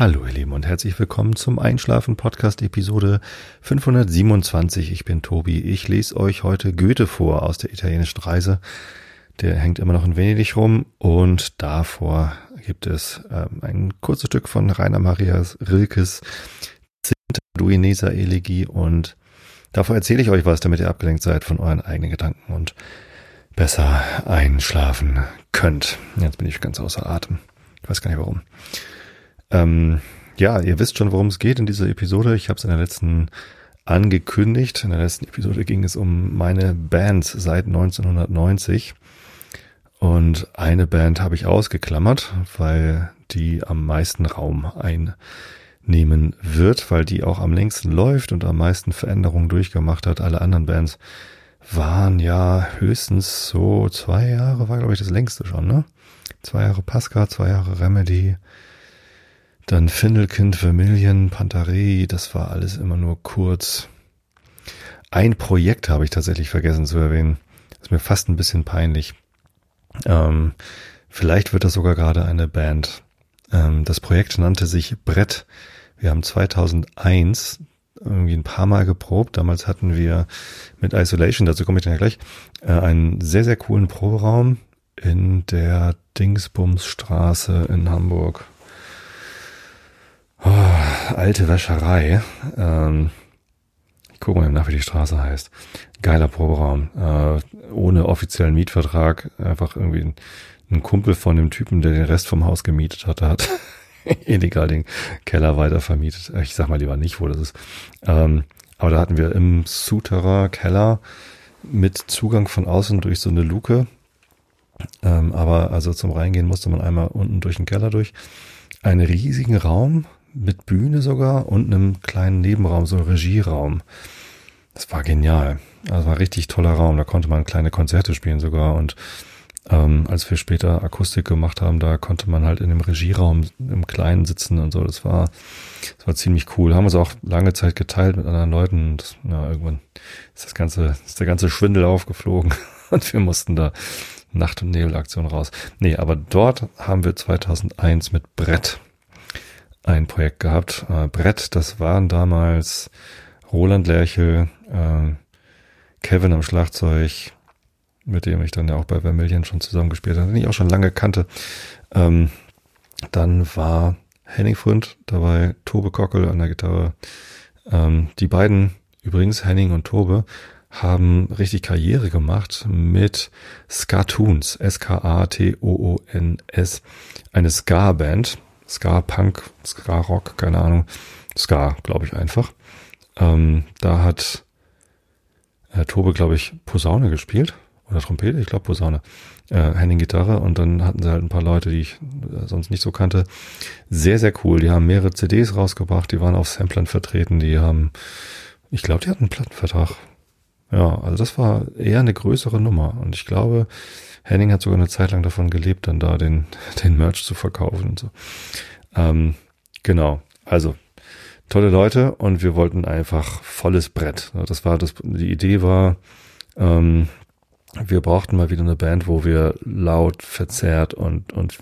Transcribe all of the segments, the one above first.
Hallo ihr Lieben und herzlich willkommen zum Einschlafen Podcast Episode 527. Ich bin Tobi. Ich lese euch heute Goethe vor aus der italienischen Reise. Der hängt immer noch in Venedig rum und davor gibt es ähm, ein kurzes Stück von Rainer Maria Rilkes Duineser Elegie und davor erzähle ich euch was, damit ihr abgelenkt seid von euren eigenen Gedanken und besser einschlafen könnt. Jetzt bin ich ganz außer Atem. Ich weiß gar nicht warum. Ähm, ja, ihr wisst schon, worum es geht in dieser Episode. Ich habe es in der letzten angekündigt. In der letzten Episode ging es um meine Bands seit 1990. Und eine Band habe ich ausgeklammert, weil die am meisten Raum einnehmen wird, weil die auch am längsten läuft und am meisten Veränderungen durchgemacht hat. Alle anderen Bands waren ja höchstens so zwei Jahre, war glaube ich das längste schon, ne? Zwei Jahre Pascal, zwei Jahre Remedy, dann Findelkind, Vermillion, Pantarei, das war alles immer nur kurz. Ein Projekt habe ich tatsächlich vergessen zu erwähnen. Ist mir fast ein bisschen peinlich. Ähm, vielleicht wird das sogar gerade eine Band. Ähm, das Projekt nannte sich Brett. Wir haben 2001 irgendwie ein paar Mal geprobt. Damals hatten wir mit Isolation, dazu komme ich dann ja gleich, äh, einen sehr, sehr coolen Proberaum in der Dingsbumsstraße in Hamburg. Oh, alte Wäscherei. Ähm, ich gucke mal nach, wie die Straße heißt. Geiler Proberaum. Äh, ohne offiziellen Mietvertrag. Einfach irgendwie ein, ein, Kumpel von dem Typen, der den Rest vom Haus gemietet hatte, hat illegal den Keller weiter vermietet. Ich sag mal lieber nicht, wo das ist. Ähm, aber da hatten wir im Souterrain Keller mit Zugang von außen durch so eine Luke. Ähm, aber also zum Reingehen musste man einmal unten durch den Keller durch. Einen riesigen Raum, mit Bühne sogar und einem kleinen Nebenraum, so Regieraum. Das war genial. Das war ein richtig toller Raum. Da konnte man kleine Konzerte spielen sogar. Und ähm, als wir später Akustik gemacht haben, da konnte man halt in dem Regieraum im Kleinen sitzen und so. Das war, das war ziemlich cool. Haben uns auch lange Zeit geteilt mit anderen Leuten. Und ja, irgendwann ist das ganze, ist der ganze Schwindel aufgeflogen und wir mussten da Nacht- und Nebelaktion raus. Nee, aber dort haben wir 2001 mit Brett ein Projekt gehabt. Äh, Brett, das waren damals Roland Lerchel, äh, Kevin am Schlagzeug, mit dem ich dann ja auch bei Vermillion schon zusammengespielt habe, den ich auch schon lange kannte. Ähm, dann war Henning Fründ dabei, Tobe Kockel an der Gitarre. Ähm, die beiden, übrigens Henning und Tobe, haben richtig Karriere gemacht mit Skatoons, S-K-A-T-O-O-N-S, eine Ska-Band, Ska-Punk, Ska-Rock, keine Ahnung. Ska, glaube ich einfach. Ähm, da hat äh, Tobe, glaube ich, Posaune gespielt. Oder Trompete, ich glaube Posaune. Äh, Henning Gitarre und dann hatten sie halt ein paar Leute, die ich äh, sonst nicht so kannte. Sehr, sehr cool. Die haben mehrere CDs rausgebracht, die waren auf Samplern vertreten, die haben, ich glaube, die hatten einen Plattenvertrag. Ja, also das war eher eine größere Nummer. Und ich glaube, Henning hat sogar eine Zeit lang davon gelebt, dann da den, den Merch zu verkaufen und so. Ähm, genau. Also, tolle Leute und wir wollten einfach volles Brett. Das war das, die Idee war, ähm, wir brauchten mal wieder eine Band, wo wir laut, verzerrt und, und,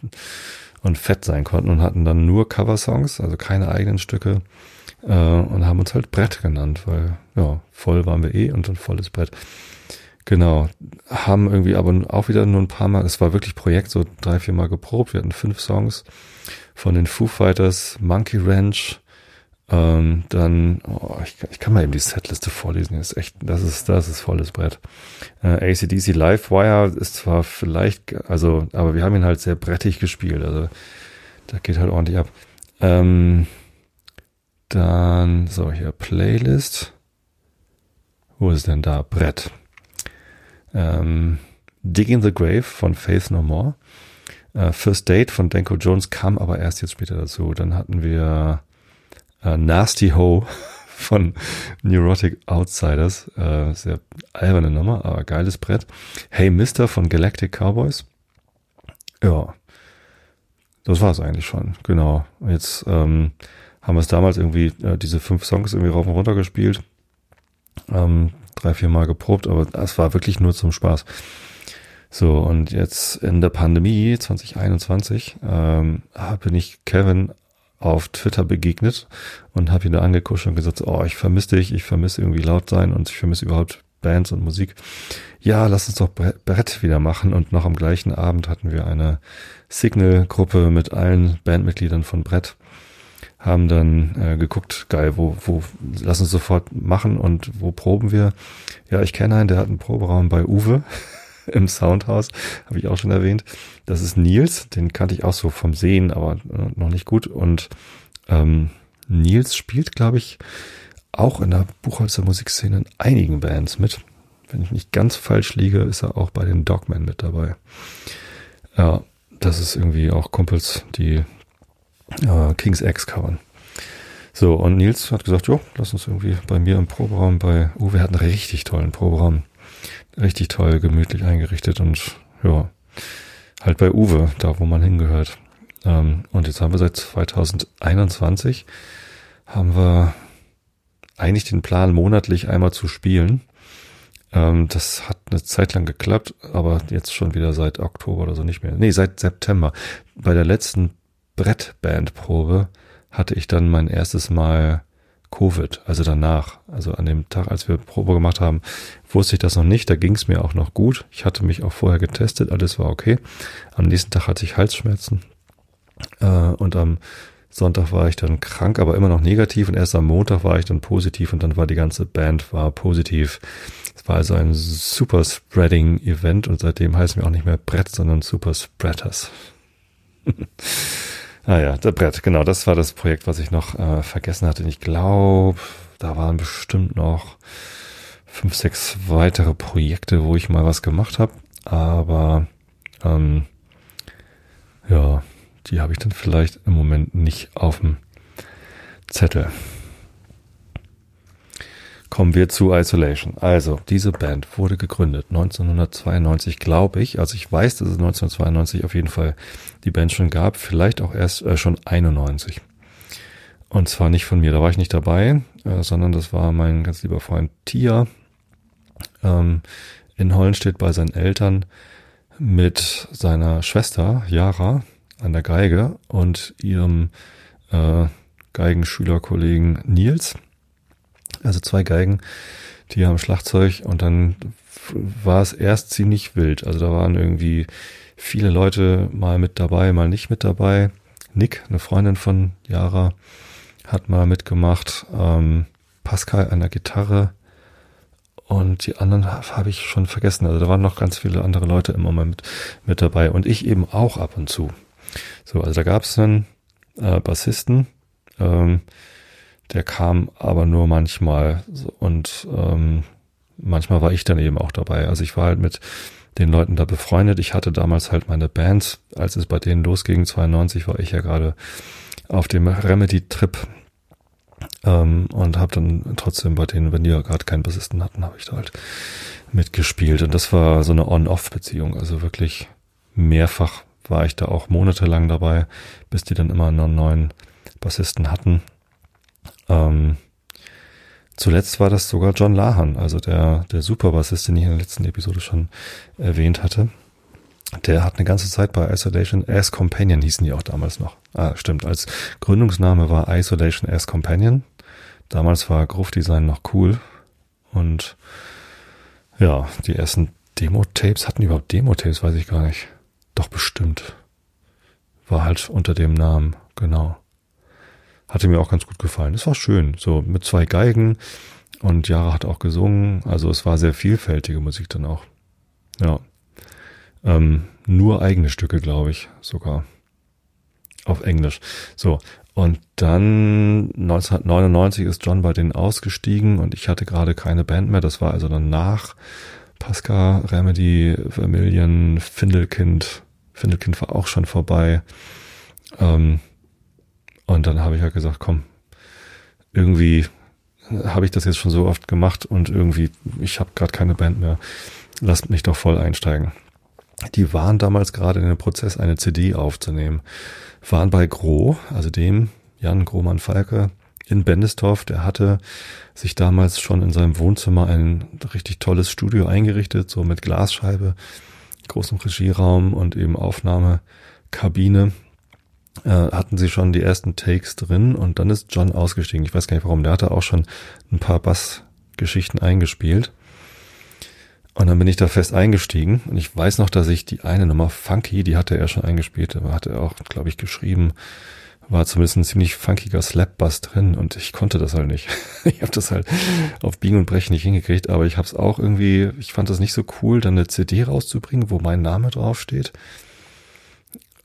und fett sein konnten und hatten dann nur Coversongs, also keine eigenen Stücke, äh, und haben uns halt Brett genannt, weil, ja, voll waren wir eh und ein volles Brett. Genau. Haben irgendwie aber auch wieder nur ein paar Mal, es war wirklich Projekt, so drei, vier Mal geprobt. Wir hatten fünf Songs von den Foo Fighters, Monkey Ranch, ähm, dann, oh, ich, ich, kann mal eben die Setliste vorlesen, das ist echt, das ist, das ist volles Brett. Äh, ACDC Livewire ist zwar vielleicht, also, aber wir haben ihn halt sehr brettig gespielt, also da geht halt ordentlich ab. Ähm, dann, so, hier Playlist. Wo ist denn da? Brett. Ähm, Digging the Grave von Faith No More. Äh, First Date von Danko Jones kam aber erst jetzt später dazu. Dann hatten wir äh, Nasty Ho von Neurotic Outsiders. Äh, sehr alberne Nummer, aber geiles Brett. Hey Mister von Galactic Cowboys. Ja, das war es eigentlich schon. Genau. Jetzt ähm, haben wir es damals irgendwie, äh, diese fünf Songs irgendwie rauf und runter gespielt. Ähm, drei, vier Mal geprobt, aber das war wirklich nur zum Spaß. So, und jetzt in der Pandemie 2021 ähm, bin ich Kevin auf Twitter begegnet und habe ihn da angekuscht und gesagt, oh, ich vermisse dich, ich vermisse irgendwie laut sein und ich vermisse überhaupt Bands und Musik. Ja, lass uns doch Brett wieder machen. Und noch am gleichen Abend hatten wir eine Signal-Gruppe mit allen Bandmitgliedern von Brett. Haben dann äh, geguckt, geil, wo, wo, lass uns sofort machen und wo proben wir? Ja, ich kenne einen, der hat einen Proberaum bei Uwe im Soundhouse, habe ich auch schon erwähnt. Das ist Nils, den kannte ich auch so vom Sehen, aber äh, noch nicht gut. Und ähm, Nils spielt, glaube ich, auch in der Buchholzer Musikszene in einigen Bands mit. Wenn ich nicht ganz falsch liege, ist er auch bei den Dogmen mit dabei. Ja, das ist irgendwie auch Kumpels, die äh, King's X covern. So, und Nils hat gesagt, jo, lass uns irgendwie bei mir im Proberaum bei Uwe hat einen richtig tollen Proberaum. Richtig toll, gemütlich eingerichtet und ja, halt bei Uwe, da wo man hingehört. Ähm, und jetzt haben wir seit 2021 haben wir eigentlich den Plan, monatlich einmal zu spielen. Ähm, das hat eine Zeit lang geklappt, aber jetzt schon wieder seit Oktober oder so nicht mehr. Nee, seit September. Bei der letzten Brettbandprobe hatte ich dann mein erstes Mal Covid, also danach, also an dem Tag, als wir Probe gemacht haben, wusste ich das noch nicht. Da ging es mir auch noch gut. Ich hatte mich auch vorher getestet, alles war okay. Am nächsten Tag hatte ich Halsschmerzen äh, und am Sonntag war ich dann krank, aber immer noch negativ und erst am Montag war ich dann positiv und dann war die ganze Band war positiv. Es war also ein Super Spreading Event und seitdem heißen wir auch nicht mehr Brett, sondern Super Spreaders. ah ja, der Brett, genau, das war das Projekt, was ich noch äh, vergessen hatte. Ich glaube, da waren bestimmt noch fünf, sechs weitere Projekte, wo ich mal was gemacht habe, aber ähm, ja, die habe ich dann vielleicht im Moment nicht auf dem Zettel. Kommen wir zu Isolation. Also, diese Band wurde gegründet 1992, glaube ich. Also ich weiß, dass es 1992 auf jeden Fall die Band schon gab, vielleicht auch erst äh, schon 91. Und zwar nicht von mir, da war ich nicht dabei, äh, sondern das war mein ganz lieber Freund Tia ähm, in Hollenstedt bei seinen Eltern mit seiner Schwester Yara an der Geige und ihrem äh, Geigenschülerkollegen Nils. Also zwei Geigen, die haben Schlagzeug und dann war es erst ziemlich wild. Also da waren irgendwie viele Leute mal mit dabei, mal nicht mit dabei. Nick, eine Freundin von Yara, hat mal mitgemacht. Ähm, Pascal an der Gitarre und die anderen habe ich schon vergessen. Also da waren noch ganz viele andere Leute immer mal mit, mit dabei und ich eben auch ab und zu. So, also da gab es einen äh, Bassisten, ähm, der kam aber nur manchmal und ähm, manchmal war ich dann eben auch dabei. Also ich war halt mit den Leuten da befreundet. Ich hatte damals halt meine Bands, als es bei denen losging, 92 war ich ja gerade auf dem Remedy-Trip ähm, und habe dann trotzdem bei denen, wenn die ja gerade keinen Bassisten hatten, habe ich da halt mitgespielt. Und das war so eine On-Off-Beziehung, also wirklich mehrfach war ich da auch monatelang dabei, bis die dann immer einen neuen Bassisten hatten. Ähm, zuletzt war das sogar John Lahan, also der, der Superbassist, den ich in der letzten Episode schon erwähnt hatte. Der hat eine ganze Zeit bei Isolation as Companion, hießen die auch damals noch. Ah, stimmt, als Gründungsname war Isolation as Companion. Damals war Groove Design noch cool. Und ja, die ersten Demo-Tapes, hatten überhaupt Demo-Tapes, weiß ich gar nicht. Doch bestimmt. War halt unter dem Namen, genau. Hatte mir auch ganz gut gefallen. Es war schön, so mit zwei Geigen und Jara hat auch gesungen. Also es war sehr vielfältige Musik dann auch. Ja. Ähm, nur eigene Stücke, glaube ich, sogar. Auf Englisch. So. Und dann 1999 ist John bei denen ausgestiegen und ich hatte gerade keine Band mehr. Das war also dann nach Pascal, Remedy, Vermillion, Findelkind, Findelkind war auch schon vorbei. Ähm, und dann habe ich halt gesagt, komm, irgendwie habe ich das jetzt schon so oft gemacht und irgendwie, ich habe gerade keine Band mehr. Lasst mich doch voll einsteigen. Die waren damals gerade in dem Prozess, eine CD aufzunehmen. Waren bei Gro, also dem Jan Grohmann Falke in Bendestorf. Der hatte sich damals schon in seinem Wohnzimmer ein richtig tolles Studio eingerichtet, so mit Glasscheibe großem Regieraum und eben Aufnahmekabine. Äh, hatten sie schon die ersten Takes drin und dann ist John ausgestiegen. Ich weiß gar nicht warum. Der hatte auch schon ein paar Bassgeschichten eingespielt. Und dann bin ich da fest eingestiegen und ich weiß noch, dass ich die eine Nummer Funky, die hatte er schon eingespielt, aber hatte er auch, glaube ich, geschrieben, war zumindest ein ziemlich funkiger Slap-Bass drin und ich konnte das halt nicht. ich habe das halt auf Biegen und Brechen nicht hingekriegt, aber ich habe es auch irgendwie, ich fand das nicht so cool, dann eine CD rauszubringen, wo mein Name draufsteht.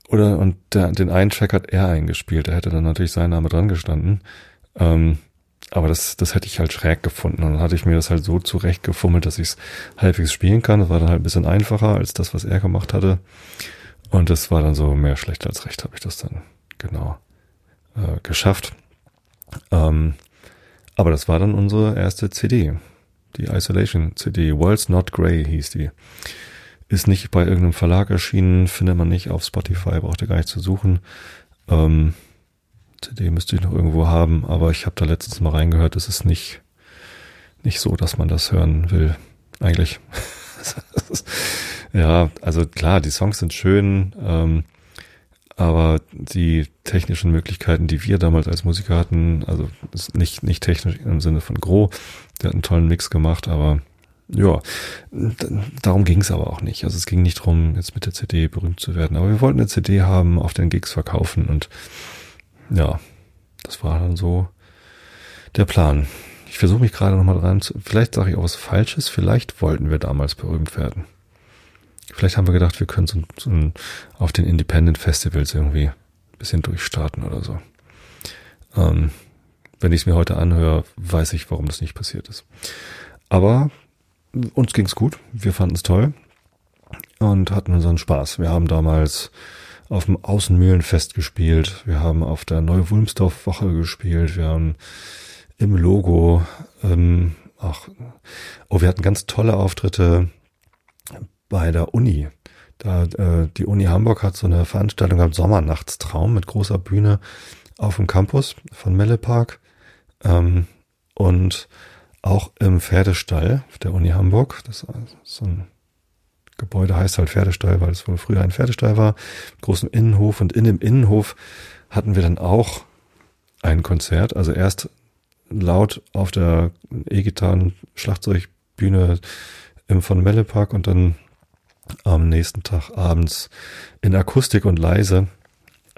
Oder und der, den einen Track hat er eingespielt, da hätte dann natürlich sein Name dran gestanden. Ähm, aber das, das hätte ich halt schräg gefunden. Und dann hatte ich mir das halt so zurechtgefummelt, dass ich es halbwegs spielen kann. Das war dann halt ein bisschen einfacher als das, was er gemacht hatte. Und das war dann so mehr schlecht als recht, habe ich das dann genau äh, geschafft. Ähm, aber das war dann unsere erste CD. Die Isolation CD. World's Not Grey hieß die. Ist nicht bei irgendeinem Verlag erschienen, findet man nicht auf Spotify, braucht ihr gar nicht zu suchen. Ähm, CD müsste ich noch irgendwo haben, aber ich habe da letztens mal reingehört, es ist nicht, nicht so, dass man das hören will. Eigentlich. ja, also klar, die Songs sind schön, ähm, aber die technischen Möglichkeiten, die wir damals als Musiker hatten, also nicht, nicht technisch im Sinne von Gro, der hat einen tollen Mix gemacht, aber ja, darum ging es aber auch nicht. Also es ging nicht darum, jetzt mit der CD berühmt zu werden. Aber wir wollten eine CD haben, auf den Gigs verkaufen und ja, das war dann so der Plan. Ich versuche mich gerade nochmal dran zu, vielleicht sage ich auch was Falsches, vielleicht wollten wir damals berühmt werden. Vielleicht haben wir gedacht, wir können so, so auf den Independent Festivals irgendwie ein bisschen durchstarten oder so. Ähm, wenn ich es mir heute anhöre, weiß ich, warum das nicht passiert ist. Aber uns ging's gut, wir fanden es toll und hatten unseren Spaß. Wir haben damals auf dem Außenmühlenfest gespielt. Wir haben auf der Neu-Wulmsdorf-Woche gespielt. Wir haben im Logo, ähm, ach, oh, wir hatten ganz tolle Auftritte bei der Uni. Da, äh, die Uni Hamburg hat so eine Veranstaltung gehabt, Sommernachtstraum mit großer Bühne auf dem Campus von Melle Park. Ähm, und auch im Pferdestall der Uni Hamburg. Das ist so ein Gebäude heißt halt Pferdestall, weil es wohl früher ein Pferdestall war, großen Innenhof und in dem Innenhof hatten wir dann auch ein Konzert, also erst laut auf der E-Gitarren Schlagzeugbühne im von Melle Park und dann am nächsten Tag abends in Akustik und leise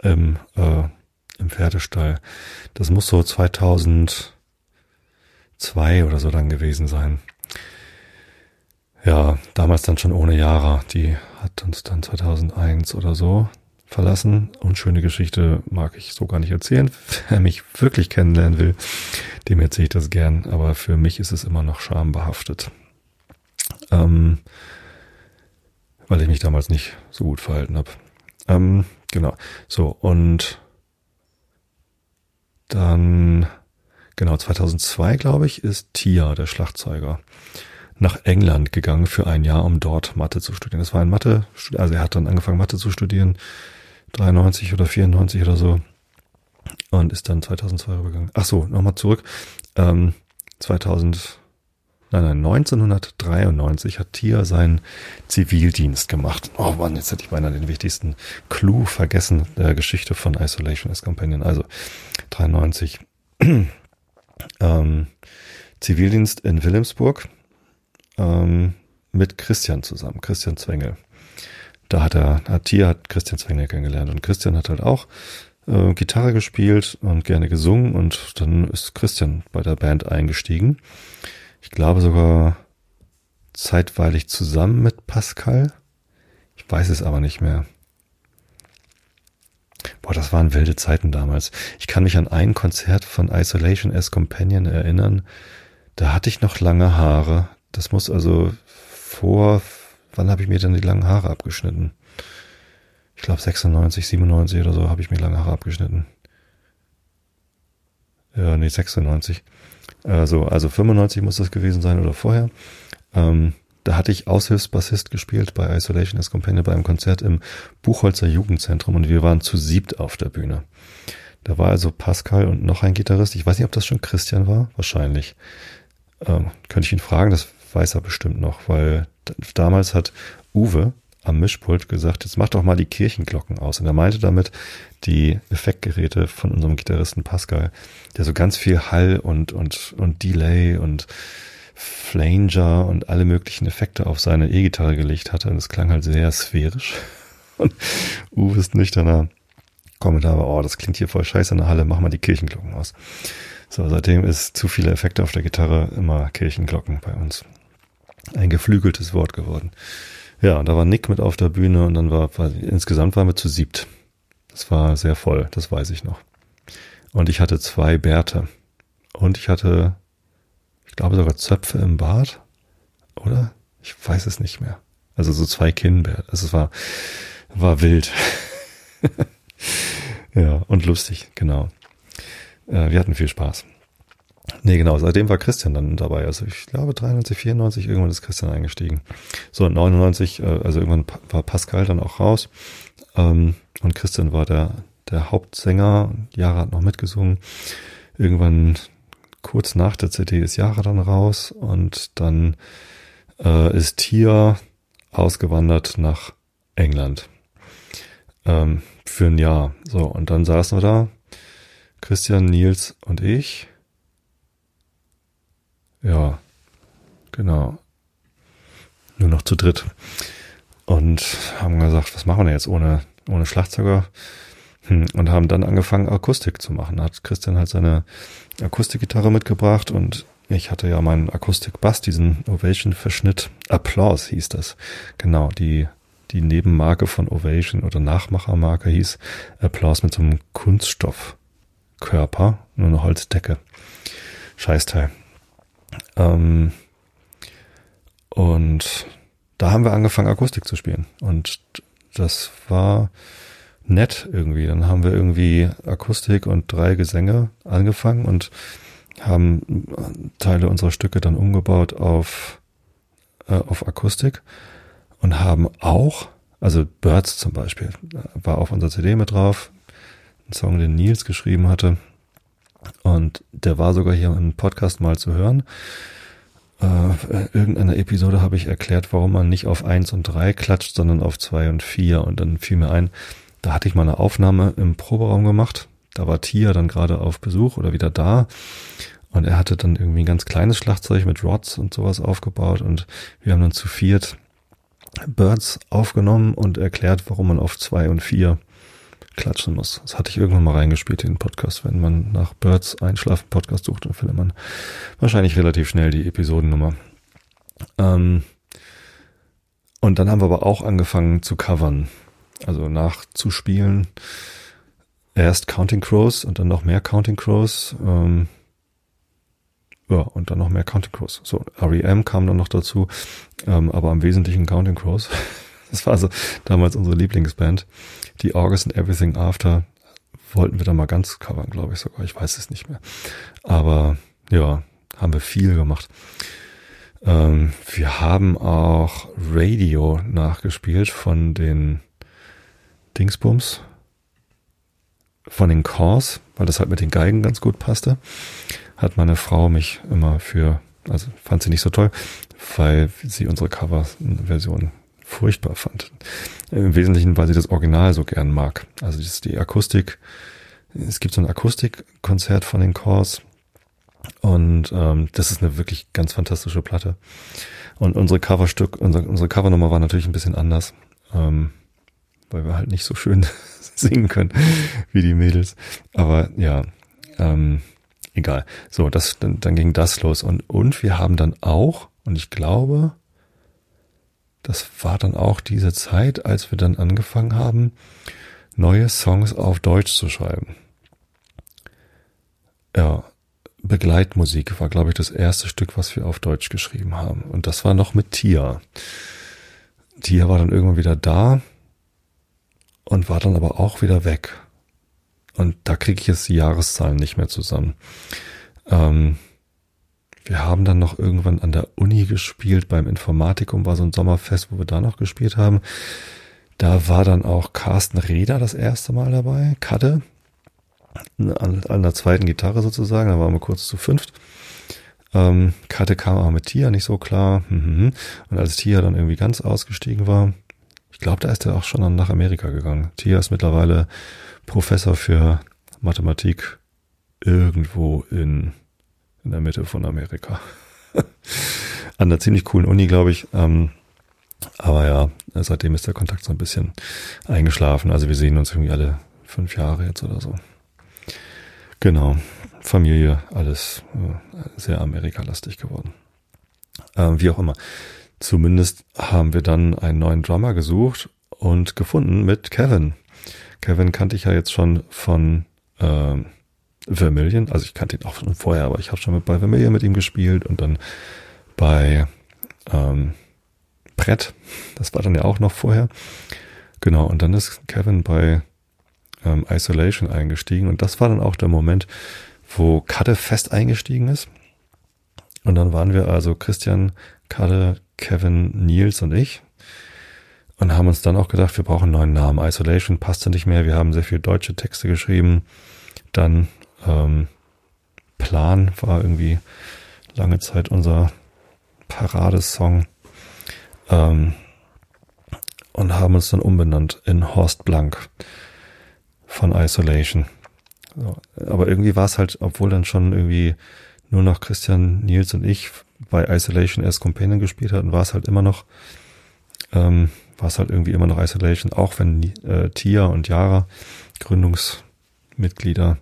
im, äh, im Pferdestall. Das muss so 2002 oder so dann gewesen sein. Ja, damals dann schon ohne Yara. Die hat uns dann 2001 oder so verlassen. Unschöne Geschichte mag ich so gar nicht erzählen. Wer mich wirklich kennenlernen will, dem erzähle ich das gern. Aber für mich ist es immer noch schambehaftet. Ähm, weil ich mich damals nicht so gut verhalten habe. Ähm, genau. So, und dann, genau, 2002, glaube ich, ist Tia, der Schlagzeuger nach England gegangen für ein Jahr, um dort Mathe zu studieren. Das war ein Mathe, also er hat dann angefangen Mathe zu studieren, 93 oder 94 oder so und ist dann 2002 rübergegangen. Ach so, nochmal zurück. Ähm, 2000, nein, nein, 1993 hat Tia seinen Zivildienst gemacht. Oh Mann, jetzt hätte ich beinahe den wichtigsten Clou vergessen der Geschichte von Isolation as Companion. Also 93 ähm, Zivildienst in Wilhelmsburg ähm, mit Christian zusammen, Christian Zwengel. Da hat er, hat Tia hat Christian Zwengel kennengelernt und Christian hat halt auch äh, Gitarre gespielt und gerne gesungen und dann ist Christian bei der Band eingestiegen. Ich glaube sogar zeitweilig zusammen mit Pascal. Ich weiß es aber nicht mehr. Boah, das waren wilde Zeiten damals. Ich kann mich an ein Konzert von Isolation as Companion erinnern. Da hatte ich noch lange Haare. Das muss also vor, wann habe ich mir denn die langen Haare abgeschnitten? Ich glaube 96, 97 oder so habe ich mir lange Haare abgeschnitten. Ja, nee, 96. Also, also 95 muss das gewesen sein oder vorher. Ähm, da hatte ich Aushilfsbassist gespielt bei Isolation as Companion bei einem Konzert im Buchholzer Jugendzentrum und wir waren zu siebt auf der Bühne. Da war also Pascal und noch ein Gitarrist. Ich weiß nicht, ob das schon Christian war. Wahrscheinlich. Ähm, könnte ich ihn fragen. Das weiß er bestimmt noch, weil damals hat Uwe am Mischpult gesagt, jetzt mach doch mal die Kirchenglocken aus. Und er meinte damit die Effektgeräte von unserem Gitarristen Pascal, der so ganz viel Hall und, und, und Delay und Flanger und alle möglichen Effekte auf seine E-Gitarre gelegt hatte. Und es klang halt sehr sphärisch. Und Uwes nüchterner Kommentar war, oh, das klingt hier voll scheiße in der Halle, mach mal die Kirchenglocken aus. So, seitdem ist zu viele Effekte auf der Gitarre immer Kirchenglocken bei uns. Ein geflügeltes Wort geworden. Ja, da war Nick mit auf der Bühne und dann war, war insgesamt waren wir zu siebt. Das war sehr voll, das weiß ich noch. Und ich hatte zwei Bärte. Und ich hatte, ich glaube sogar Zöpfe im Bart. Oder? Ich weiß es nicht mehr. Also so zwei Kinnbärte. Also es war, war wild. ja, und lustig, genau. Äh, wir hatten viel Spaß. Nee, genau, seitdem war Christian dann dabei. Also ich glaube 93, 94, irgendwann ist Christian eingestiegen. So, 99, äh, also irgendwann war Pascal dann auch raus. Ähm, und Christian war der, der Hauptsänger. Jara hat noch mitgesungen. Irgendwann kurz nach der CD ist Jara dann raus und dann äh, ist Tia ausgewandert nach England. Ähm, für ein Jahr. So, und dann saßen wir da. Christian, Nils und ich ja, genau. Nur noch zu dritt. Und haben gesagt, was machen wir denn jetzt ohne, ohne Schlagzeuger? Hm, und haben dann angefangen, Akustik zu machen. Hat Christian halt seine Akustikgitarre mitgebracht und ich hatte ja meinen Akustik-Bass, diesen Ovation-Verschnitt. Applaus hieß das. Genau, die, die Nebenmarke von Ovation oder Nachmachermarke hieß Applaus mit so einem Kunststoffkörper, nur eine Holzdecke. Scheißteil. Ähm, und da haben wir angefangen, Akustik zu spielen. Und das war nett irgendwie. Dann haben wir irgendwie Akustik und drei Gesänge angefangen und haben Teile unserer Stücke dann umgebaut auf, äh, auf Akustik und haben auch, also Birds zum Beispiel, war auf unserer CD mit drauf, ein Song, den Nils geschrieben hatte. Und der war sogar hier im Podcast mal zu hören. Äh, irgendeiner Episode habe ich erklärt, warum man nicht auf eins und drei klatscht, sondern auf zwei und vier. Und dann fiel mir ein, da hatte ich mal eine Aufnahme im Proberaum gemacht. Da war Tia dann gerade auf Besuch oder wieder da. Und er hatte dann irgendwie ein ganz kleines Schlagzeug mit Rods und sowas aufgebaut. Und wir haben dann zu viert Birds aufgenommen und erklärt, warum man auf zwei und vier klatschen muss. Das hatte ich irgendwann mal reingespielt in den Podcast. Wenn man nach Birds Einschlafen Podcast sucht, dann findet man wahrscheinlich relativ schnell die Episodennummer. Ähm und dann haben wir aber auch angefangen zu covern, also nachzuspielen. Erst Counting Crows und dann noch mehr Counting Crows. Ähm ja, und dann noch mehr Counting Crows. So, REM kam dann noch dazu, ähm, aber am Wesentlichen Counting Crows. Das war also damals unsere Lieblingsband. Die August and Everything After wollten wir da mal ganz covern, glaube ich sogar. Ich weiß es nicht mehr. Aber ja, haben wir viel gemacht. Ähm, wir haben auch Radio nachgespielt von den Dingsbums, von den Chors, weil das halt mit den Geigen ganz gut passte. Hat meine Frau mich immer für, also fand sie nicht so toll, weil sie unsere Cover-Version furchtbar fand. Im Wesentlichen, weil sie das Original so gern mag. Also das ist die Akustik. Es gibt so ein Akustikkonzert von den Chors und ähm, das ist eine wirklich ganz fantastische Platte. Und unsere Coverstück, unsere, unsere Covernummer war natürlich ein bisschen anders, ähm, weil wir halt nicht so schön singen können wie die Mädels. Aber ja, ähm, egal. So, das dann, dann ging das los und und wir haben dann auch und ich glaube, das war dann auch diese Zeit, als wir dann angefangen haben, neue Songs auf Deutsch zu schreiben. Ja, Begleitmusik war, glaube ich, das erste Stück, was wir auf Deutsch geschrieben haben. Und das war noch mit Tia. Tia war dann irgendwann wieder da und war dann aber auch wieder weg. Und da kriege ich jetzt die Jahreszahlen nicht mehr zusammen. Ähm, wir haben dann noch irgendwann an der Uni gespielt, beim Informatikum war so ein Sommerfest, wo wir da noch gespielt haben. Da war dann auch Carsten Reder das erste Mal dabei, Kadde, an, an der zweiten Gitarre sozusagen, da waren wir kurz zu fünft. Ähm, Kadde kam aber mit Tia nicht so klar. Mhm. Und als Tia dann irgendwie ganz ausgestiegen war, Ich glaube, da ist er auch schon nach Amerika gegangen. Tia ist mittlerweile Professor für Mathematik irgendwo in, in der Mitte von Amerika. An einer ziemlich coolen Uni, glaube ich. Ähm, aber ja, seitdem ist der Kontakt so ein bisschen eingeschlafen. Also wir sehen uns irgendwie alle fünf Jahre jetzt oder so. Genau. Familie, alles äh, sehr amerikalastig geworden. Ähm, wie auch immer. Zumindest haben wir dann einen neuen Drummer gesucht und gefunden mit Kevin. Kevin kannte ich ja jetzt schon von äh, Vermillion. Also ich kannte ihn auch schon vorher, aber ich habe schon mit bei Vermillion mit ihm gespielt und dann bei ähm, Brett. Das war dann ja auch noch vorher. Genau, und dann ist Kevin bei ähm, Isolation eingestiegen und das war dann auch der Moment, wo Kadde fest eingestiegen ist. Und dann waren wir also Christian, Kadde, Kevin, Nils und ich und haben uns dann auch gedacht, wir brauchen einen neuen Namen. Isolation passte nicht mehr. Wir haben sehr viel deutsche Texte geschrieben. Dann ähm, Plan war irgendwie lange Zeit unser Paradesong. Ähm, und haben uns dann umbenannt in Horst Blank von Isolation. So. Aber irgendwie war es halt, obwohl dann schon irgendwie nur noch Christian, Nils und ich bei Isolation erst Companion gespielt hatten, war es halt immer noch, ähm, war es halt irgendwie immer noch Isolation, auch wenn äh, Tia und Yara, Gründungsmitglieder,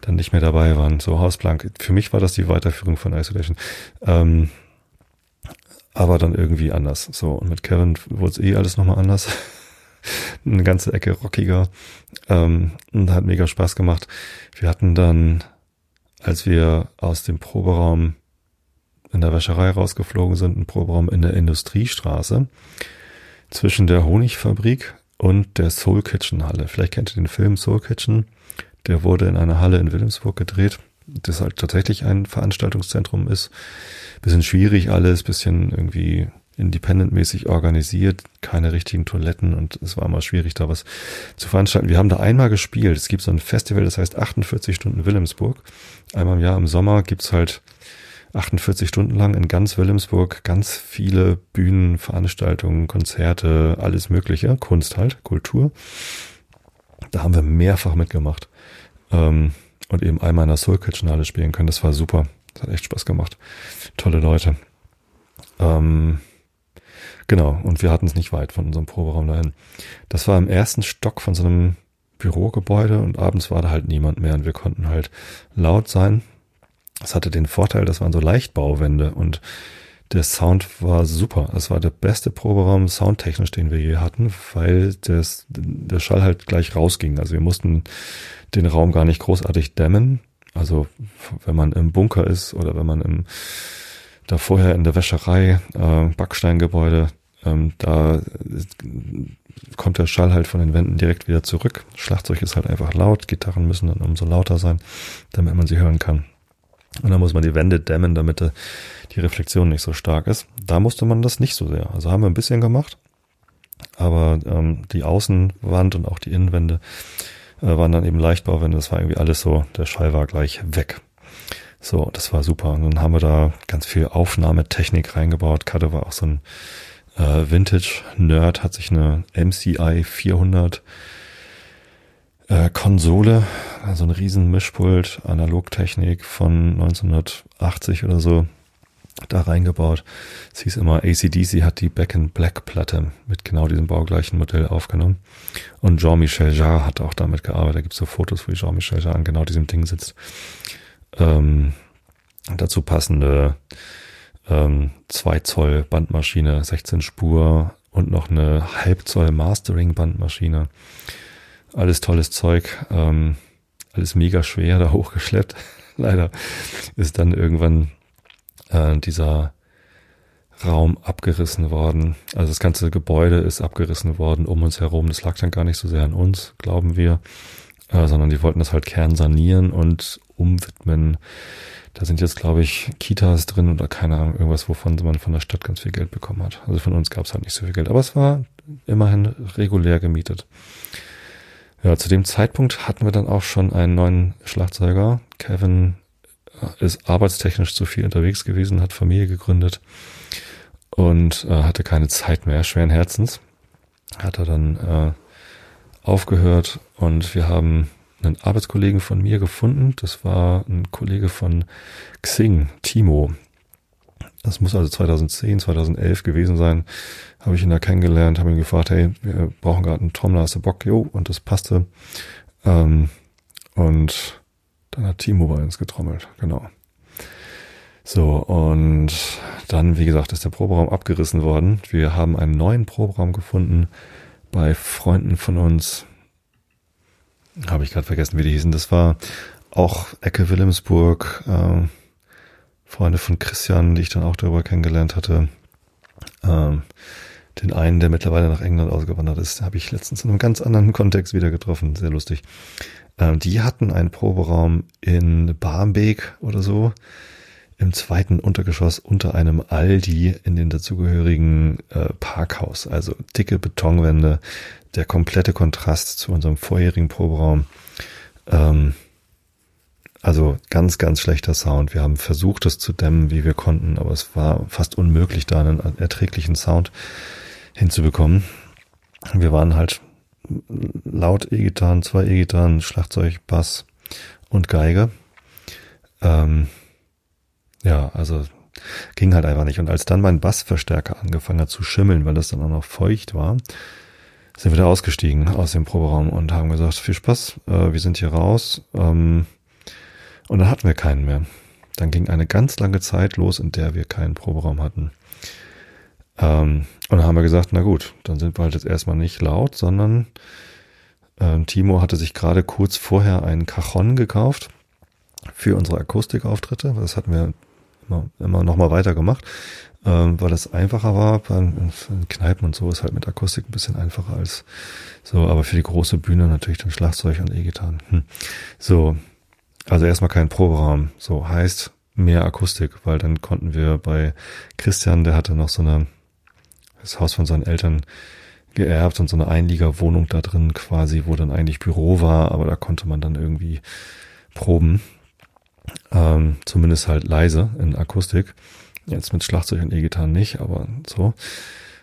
dann nicht mehr dabei waren. So Hausblank. Für mich war das die Weiterführung von Isolation. Ähm, aber dann irgendwie anders. So, und mit Kevin wurde es eh alles nochmal anders. Eine ganze Ecke rockiger. Ähm, und hat mega Spaß gemacht. Wir hatten dann, als wir aus dem Proberaum in der Wäscherei rausgeflogen sind, einen Proberaum in der Industriestraße zwischen der Honigfabrik und der Soul Kitchen Halle. Vielleicht kennt ihr den Film Soul Kitchen. Der wurde in einer Halle in Wilhelmsburg gedreht das halt tatsächlich ein Veranstaltungszentrum ist. Bisschen schwierig alles, bisschen irgendwie independent-mäßig organisiert, keine richtigen Toiletten und es war immer schwierig, da was zu veranstalten. Wir haben da einmal gespielt. Es gibt so ein Festival, das heißt 48 Stunden Wilhelmsburg. Einmal im Jahr im Sommer gibt's halt 48 Stunden lang in ganz Wilhelmsburg ganz viele Bühnen, Veranstaltungen, Konzerte, alles Mögliche, Kunst halt, Kultur. Da haben wir mehrfach mitgemacht. Ähm, und eben einmal in der Soul Kitchen alle spielen können. Das war super. Das hat echt Spaß gemacht. Tolle Leute. Ähm, genau, und wir hatten es nicht weit von unserem Proberaum dahin. Das war im ersten Stock von so einem Bürogebäude und abends war da halt niemand mehr und wir konnten halt laut sein. Das hatte den Vorteil, das waren so Leichtbauwände und der Sound war super. Es war der beste Proberaum soundtechnisch, den wir je hatten, weil das, der Schall halt gleich rausging. Also wir mussten den Raum gar nicht großartig dämmen. Also wenn man im Bunker ist oder wenn man im da vorher in der Wäscherei, äh, Backsteingebäude, ähm, da kommt der Schall halt von den Wänden direkt wieder zurück. Schlagzeug ist halt einfach laut, Gitarren müssen dann umso lauter sein, damit man sie hören kann. Und dann muss man die Wände dämmen, damit die Reflexion nicht so stark ist. Da musste man das nicht so sehr. Also haben wir ein bisschen gemacht, aber ähm, die Außenwand und auch die Innenwände äh, waren dann eben Leichtbauwände. Das war irgendwie alles so, der Schall war gleich weg. So, das war super. Und dann haben wir da ganz viel Aufnahmetechnik reingebaut. Kade war auch so ein äh, Vintage-Nerd, hat sich eine MCI 400 äh, Konsole, also ein riesen Mischpult, Analogtechnik von 1980 oder so, da reingebaut. Es hieß immer, ACDC hat die Back in Black Platte mit genau diesem baugleichen Modell aufgenommen. Und Jean-Michel Jarre hat auch damit gearbeitet. Da gibt es so Fotos, wo Jean-Michel Jarre an genau diesem Ding sitzt. Ähm, dazu passende ähm, 2 Zoll Bandmaschine, 16 Spur und noch eine Halbzoll Mastering Bandmaschine. Alles tolles Zeug, ähm, alles mega schwer da hochgeschleppt. Leider ist dann irgendwann äh, dieser Raum abgerissen worden. Also das ganze Gebäude ist abgerissen worden um uns herum. Das lag dann gar nicht so sehr an uns, glauben wir, äh, sondern die wollten das halt kernsanieren und umwidmen. Da sind jetzt, glaube ich, Kitas drin oder keine Ahnung, irgendwas, wovon man von der Stadt ganz viel Geld bekommen hat. Also von uns gab es halt nicht so viel Geld. Aber es war immerhin regulär gemietet. Ja, zu dem Zeitpunkt hatten wir dann auch schon einen neuen Schlagzeuger. Kevin äh, ist arbeitstechnisch zu viel unterwegs gewesen, hat Familie gegründet und äh, hatte keine Zeit mehr, schweren Herzens. hat er dann äh, aufgehört und wir haben einen Arbeitskollegen von mir gefunden. Das war ein Kollege von Xing, Timo. Das muss also 2010, 2011 gewesen sein. Habe ich ihn da kennengelernt, habe ihn gefragt, hey, wir brauchen gerade einen Trommler, hast du Bock? Jo, und das passte. Ähm, und dann hat Timo bei uns getrommelt, genau. So, und dann, wie gesagt, ist der Proberaum abgerissen worden. Wir haben einen neuen Proberaum gefunden bei Freunden von uns. Habe ich gerade vergessen, wie die hießen. Das war auch Ecke Wilhelmsburg. Äh, Freunde von Christian, die ich dann auch darüber kennengelernt hatte. Ähm, den einen, der mittlerweile nach England ausgewandert ist, habe ich letztens in einem ganz anderen Kontext wieder getroffen. Sehr lustig. Ähm, die hatten einen Proberaum in Barmbek oder so im zweiten Untergeschoss unter einem Aldi in den dazugehörigen äh, Parkhaus. Also dicke Betonwände, der komplette Kontrast zu unserem vorherigen Proberaum. Ähm, also ganz, ganz schlechter Sound. Wir haben versucht, das zu dämmen, wie wir konnten, aber es war fast unmöglich, da einen erträglichen Sound hinzubekommen. Wir waren halt laut E-Gitarren, zwei E-Gitarren, Schlagzeug, Bass und Geige. Ähm, ja, also ging halt einfach nicht. Und als dann mein Bassverstärker angefangen hat zu schimmeln, weil das dann auch noch feucht war, sind wir da ausgestiegen aus dem Proberaum und haben gesagt, viel Spaß, äh, wir sind hier raus. Ähm, und dann hatten wir keinen mehr. Dann ging eine ganz lange Zeit los, in der wir keinen Proberaum hatten. Ähm, und dann haben wir gesagt, na gut, dann sind wir halt jetzt erstmal nicht laut, sondern ähm, Timo hatte sich gerade kurz vorher einen Cajon gekauft für unsere Akustikauftritte. Das hatten wir immer, immer noch mal weiter gemacht, ähm, weil es einfacher war. Bei Kneipen und so ist halt mit Akustik ein bisschen einfacher als so, aber für die große Bühne natürlich dann Schlagzeug und E-Gitarren. Hm. So, also erstmal kein Proberaum. So heißt mehr Akustik, weil dann konnten wir bei Christian, der hatte noch so eine, das Haus von seinen Eltern geerbt und so eine Einliegerwohnung da drin quasi, wo dann eigentlich Büro war, aber da konnte man dann irgendwie proben. Ähm, zumindest halt leise in Akustik. Jetzt mit Schlagzeug und E-Gitarren nicht, aber so.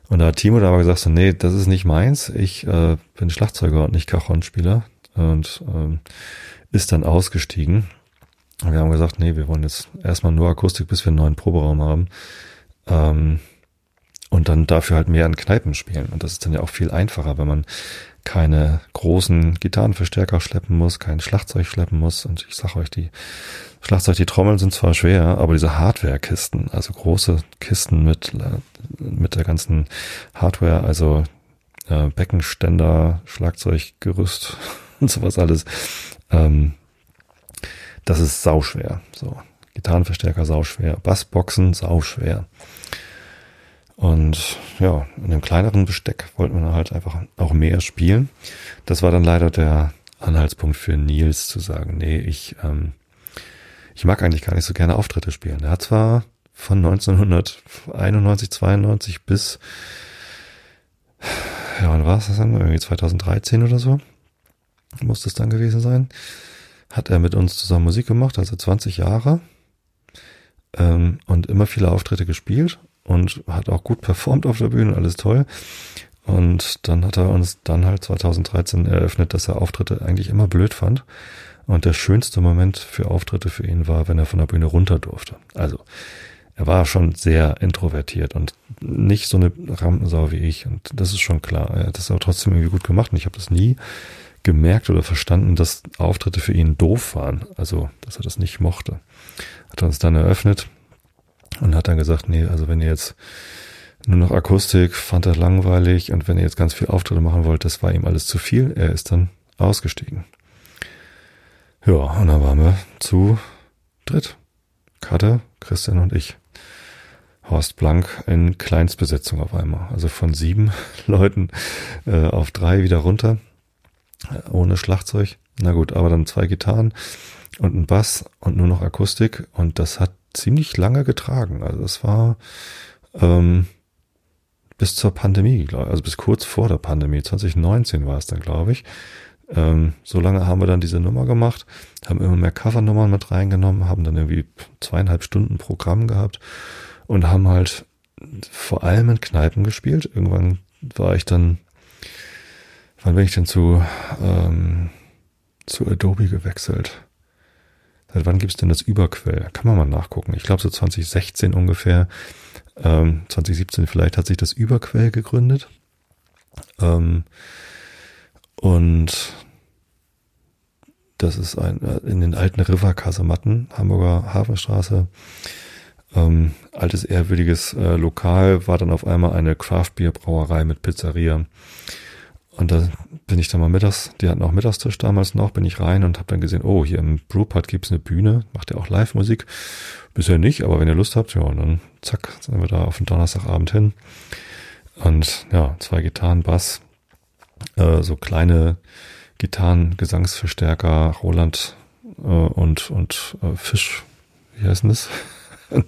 Und da hat Timo da aber gesagt, so, nee, das ist nicht meins. Ich äh, bin Schlagzeuger und nicht Cajon-Spieler. Und ähm, ist dann ausgestiegen. Und wir haben gesagt, nee, wir wollen jetzt erstmal nur Akustik, bis wir einen neuen Proberaum haben. Ähm, und dann dafür halt mehr in Kneipen spielen. Und das ist dann ja auch viel einfacher, wenn man keine großen Gitarrenverstärker schleppen muss, kein Schlagzeug schleppen muss. Und ich sag euch, die Schlagzeug, die Trommeln sind zwar schwer, aber diese Hardware-Kisten, also große Kisten mit, mit der ganzen Hardware, also äh, Beckenständer, Schlagzeuggerüst und sowas alles, ähm, das ist sauschwer. So, Gitarrenverstärker sauschwer, Bassboxen sauschwer. Und ja, in dem kleineren Besteck wollten wir halt einfach auch mehr spielen. Das war dann leider der Anhaltspunkt für Nils zu sagen, nee, ich ähm, ich mag eigentlich gar nicht so gerne Auftritte spielen. Er hat zwar von 1991, 92 bis, ja, wann war es das dann? Irgendwie 2013 oder so. Muss das dann gewesen sein. Hat er mit uns zusammen Musik gemacht, also 20 Jahre. Ähm, und immer viele Auftritte gespielt und hat auch gut performt auf der Bühne, alles toll. Und dann hat er uns dann halt 2013 eröffnet, dass er Auftritte eigentlich immer blöd fand und der schönste Moment für Auftritte für ihn war, wenn er von der Bühne runter durfte. Also, er war schon sehr introvertiert und nicht so eine Rampensau wie ich. Und das ist schon klar. Er hat das aber trotzdem irgendwie gut gemacht. Und ich habe das nie gemerkt oder verstanden, dass Auftritte für ihn doof waren. Also, dass er das nicht mochte. Hat uns dann eröffnet und hat dann gesagt, nee, also wenn ihr jetzt nur noch Akustik, fand er langweilig und wenn ihr jetzt ganz viel Auftritte machen wollt, das war ihm alles zu viel. Er ist dann ausgestiegen. Ja, und dann waren wir zu dritt. Katte, Christian und ich. Horst Blank in Kleinstbesetzung auf einmal. Also von sieben Leuten äh, auf drei wieder runter. Äh, ohne Schlagzeug. Na gut, aber dann zwei Gitarren und ein Bass und nur noch Akustik. Und das hat ziemlich lange getragen. Also es war ähm, bis zur Pandemie, also bis kurz vor der Pandemie. 2019 war es dann, glaube ich. Ähm, so lange haben wir dann diese Nummer gemacht, haben immer mehr Covernummern mit reingenommen, haben dann irgendwie zweieinhalb Stunden Programm gehabt und haben halt vor allem in Kneipen gespielt. Irgendwann war ich dann wann bin ich denn zu, ähm, zu Adobe gewechselt? Seit wann gibt's denn das Überquell? Kann man mal nachgucken. Ich glaube so 2016 ungefähr, ähm, 2017 vielleicht hat sich das Überquell gegründet. Ähm, und das ist ein, äh, in den alten River-Kasematten, Hamburger Hafenstraße. Ähm, altes, ehrwürdiges äh, Lokal war dann auf einmal eine Craft-Bier-Brauerei mit Pizzeria. Und da bin ich dann mal mittags, die hatten auch Mittagstisch damals noch, bin ich rein und habe dann gesehen, oh, hier im Brewpub gibt's eine Bühne, macht ja auch Live-Musik. Bisher nicht, aber wenn ihr Lust habt, ja, und dann zack, sind wir da auf den Donnerstagabend hin. Und ja, zwei Gitarren, Bass, äh, so kleine Gitarren, Gesangsverstärker, Roland äh, und, und äh, Fisch, wie heißt denn das?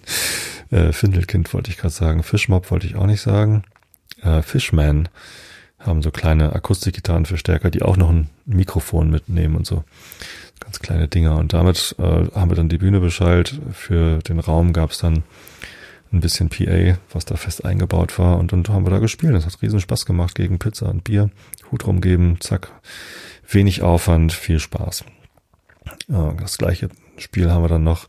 äh, Findelkind wollte ich gerade sagen, Fischmob wollte ich auch nicht sagen. Äh, Fishman haben so kleine Akustikgitarrenverstärker, die auch noch ein Mikrofon mitnehmen und so. Ganz kleine Dinger. Und damit äh, haben wir dann die Bühne beschallt. Für den Raum gab es dann ein bisschen PA, was da fest eingebaut war. Und dann haben wir da gespielt. Das hat riesen Spaß gemacht gegen Pizza und Bier. Hut rumgeben, zack. Wenig Aufwand, viel Spaß. Ja, das gleiche Spiel haben wir dann noch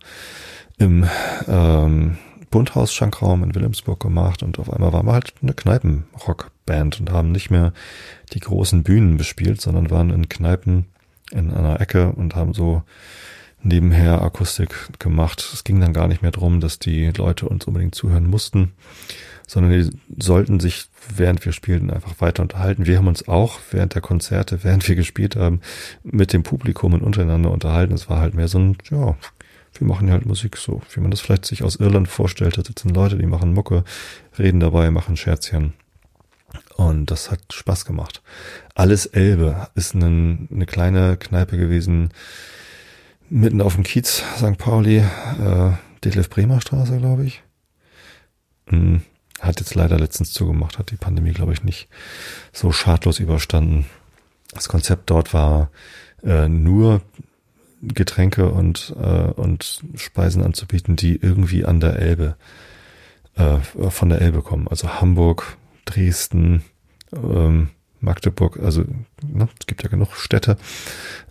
im ähm, Bunthaus-Schankraum in Wilhelmsburg gemacht und auf einmal waren wir halt eine Kneipen-Rockband und haben nicht mehr die großen Bühnen bespielt, sondern waren in Kneipen in einer Ecke und haben so nebenher Akustik gemacht. Es ging dann gar nicht mehr drum, dass die Leute uns unbedingt zuhören mussten, sondern die sollten sich, während wir spielten, einfach weiter unterhalten. Wir haben uns auch während der Konzerte, während wir gespielt haben, mit dem Publikum und untereinander unterhalten. Es war halt mehr so ein, ja, wir machen halt Musik so, wie man das vielleicht sich aus Irland vorstellt. Da sitzen Leute, die machen Mucke, reden dabei, machen Scherzchen. Und das hat Spaß gemacht. Alles Elbe ist eine, eine kleine Kneipe gewesen, mitten auf dem Kiez St. Pauli, äh, Detlef Bremer Straße, glaube ich. Hm, hat jetzt leider letztens zugemacht, hat die Pandemie, glaube ich, nicht so schadlos überstanden. Das Konzept dort war äh, nur Getränke und, äh, und Speisen anzubieten, die irgendwie an der Elbe, äh, von der Elbe kommen. Also Hamburg, Dresden, ähm, Magdeburg, also ne, es gibt ja genug Städte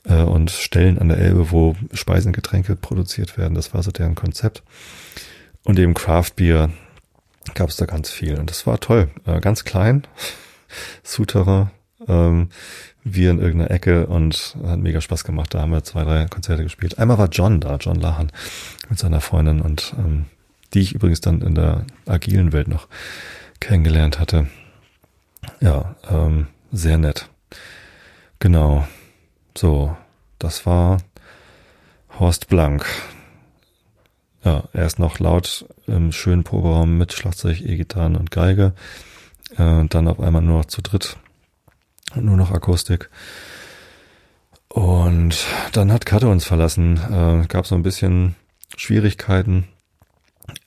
äh, und Stellen an der Elbe, wo Speisen, Getränke produziert werden. Das war so deren Konzept. Und eben Craft Beer gab es da ganz viel. Und das war toll. Äh, ganz klein, Suterer, ähm, wir in irgendeiner Ecke und hat mega Spaß gemacht. Da haben wir zwei, drei Konzerte gespielt. Einmal war John da, John Lahan mit seiner Freundin und ähm, die ich übrigens dann in der agilen Welt noch kennengelernt hatte. Ja, ähm, sehr nett. Genau. So, das war Horst Blank. Ja, er ist noch laut im schönen Proberaum mit Schlagzeug, E-Gitarren und Geige. Äh, dann auf einmal nur noch zu dritt nur noch Akustik. Und dann hat Katte uns verlassen. Äh, gab so ein bisschen Schwierigkeiten.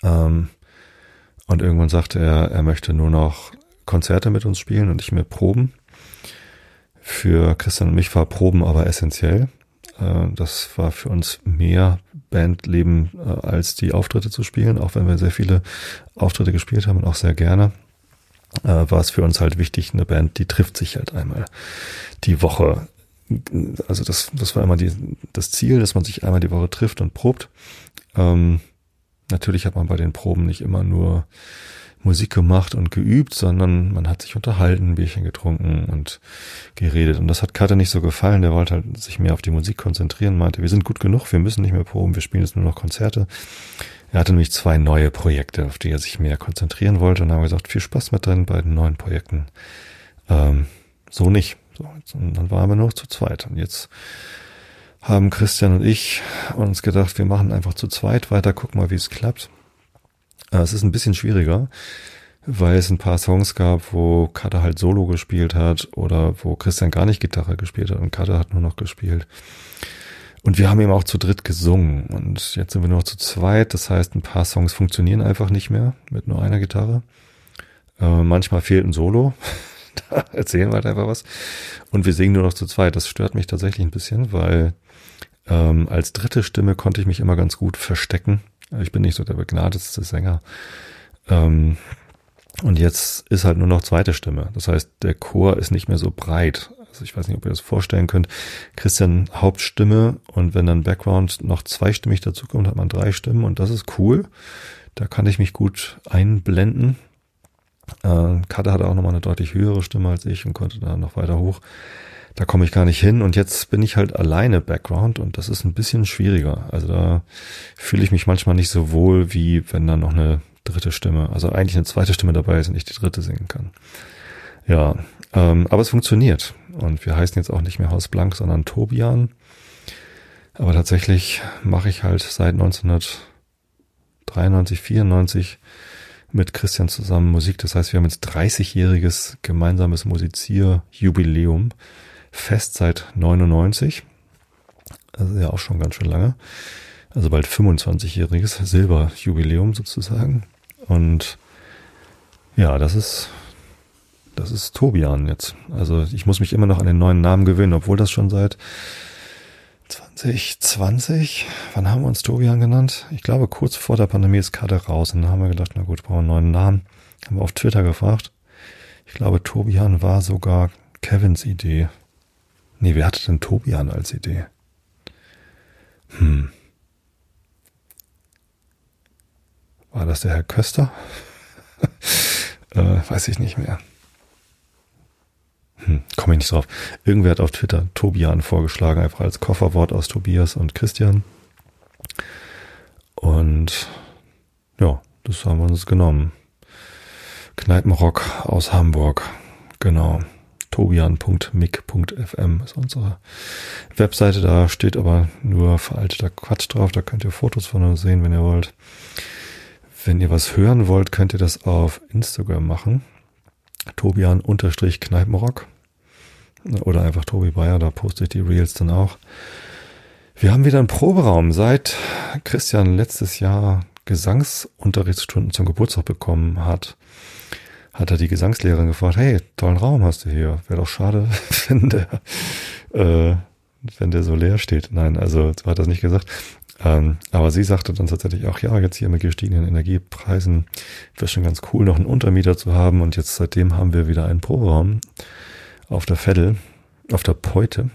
Ähm, und irgendwann sagte er, er möchte nur noch Konzerte mit uns spielen und nicht mehr Proben. Für Christian und mich war Proben aber essentiell. Äh, das war für uns mehr Bandleben äh, als die Auftritte zu spielen, auch wenn wir sehr viele Auftritte gespielt haben und auch sehr gerne äh, war es für uns halt wichtig, eine Band, die trifft sich halt einmal die Woche. Also das, das war immer die, das Ziel, dass man sich einmal die Woche trifft und probt. Ähm, natürlich hat man bei den Proben nicht immer nur Musik gemacht und geübt, sondern man hat sich unterhalten, Bierchen getrunken und geredet. Und das hat Kater nicht so gefallen. Der wollte halt sich mehr auf die Musik konzentrieren, meinte, wir sind gut genug, wir müssen nicht mehr proben, wir spielen jetzt nur noch Konzerte. Er hatte nämlich zwei neue Projekte, auf die er sich mehr konzentrieren wollte und haben gesagt, viel Spaß mit deinen beiden neuen Projekten. Ähm, so nicht. So, und dann waren wir nur noch zu zweit. Und jetzt haben Christian und ich uns gedacht, wir machen einfach zu zweit weiter, gucken mal, wie es klappt. Äh, es ist ein bisschen schwieriger, weil es ein paar Songs gab, wo Kater halt Solo gespielt hat oder wo Christian gar nicht Gitarre gespielt hat und Kater hat nur noch gespielt. Und wir haben eben auch zu dritt gesungen. Und jetzt sind wir nur noch zu zweit. Das heißt, ein paar Songs funktionieren einfach nicht mehr mit nur einer Gitarre. Äh, manchmal fehlt ein Solo. da erzählen wir halt einfach was. Und wir singen nur noch zu zweit. Das stört mich tatsächlich ein bisschen, weil ähm, als dritte Stimme konnte ich mich immer ganz gut verstecken. Ich bin nicht so der begnadetste Sänger. Ähm, und jetzt ist halt nur noch zweite Stimme. Das heißt, der Chor ist nicht mehr so breit. Also ich weiß nicht, ob ihr das vorstellen könnt. Christian Hauptstimme und wenn dann Background noch zweistimmig dazukommt, hat man drei Stimmen und das ist cool. Da kann ich mich gut einblenden. Äh, Katte hatte auch nochmal eine deutlich höhere Stimme als ich und konnte da noch weiter hoch. Da komme ich gar nicht hin und jetzt bin ich halt alleine Background und das ist ein bisschen schwieriger. Also da fühle ich mich manchmal nicht so wohl, wie wenn da noch eine dritte Stimme, also eigentlich eine zweite Stimme dabei ist und ich die dritte singen kann. Ja, ähm, aber es funktioniert. Und wir heißen jetzt auch nicht mehr Haus Blank, sondern Tobian. Aber tatsächlich mache ich halt seit 1993, 94 mit Christian zusammen Musik. Das heißt, wir haben jetzt 30-jähriges gemeinsames Musizierjubiläum. Fest seit 99. Also ja auch schon ganz schön lange. Also bald 25-jähriges Silberjubiläum sozusagen. Und ja, das ist das ist Tobian jetzt. Also ich muss mich immer noch an den neuen Namen gewöhnen, obwohl das schon seit 2020, wann haben wir uns Tobian genannt? Ich glaube, kurz vor der Pandemie ist Karte raus. Und dann haben wir gedacht, na gut, brauchen wir einen neuen Namen. Haben wir auf Twitter gefragt. Ich glaube, Tobian war sogar Kevins Idee. Nee, wer hatte denn Tobian als Idee? Hm. War das der Herr Köster? äh, weiß ich nicht mehr. Hm, komme ich nicht drauf. Irgendwer hat auf Twitter Tobian vorgeschlagen, einfach als Kofferwort aus Tobias und Christian. Und ja, das haben wir uns genommen. Kneipenrock aus Hamburg. Genau. Tobian.mic.fm ist unsere Webseite. Da steht aber nur veralteter Quatsch drauf. Da könnt ihr Fotos von uns sehen, wenn ihr wollt. Wenn ihr was hören wollt, könnt ihr das auf Instagram machen. Tobian-Kneipenrock. Oder einfach Tobi Bayer, da poste ich die Reels dann auch. Wir haben wieder einen Proberaum. Seit Christian letztes Jahr Gesangsunterrichtsstunden zum Geburtstag bekommen hat, hat er die Gesangslehrerin gefragt, hey, tollen Raum hast du hier. Wäre doch schade, wenn der, äh, wenn der so leer steht. Nein, also so hat er es nicht gesagt. Ähm, aber sie sagte dann tatsächlich auch, ja, jetzt hier mit gestiegenen Energiepreisen wäre schon ganz cool, noch einen Untermieter zu haben. Und jetzt seitdem haben wir wieder einen Proberaum auf der Veddel, auf der Peute.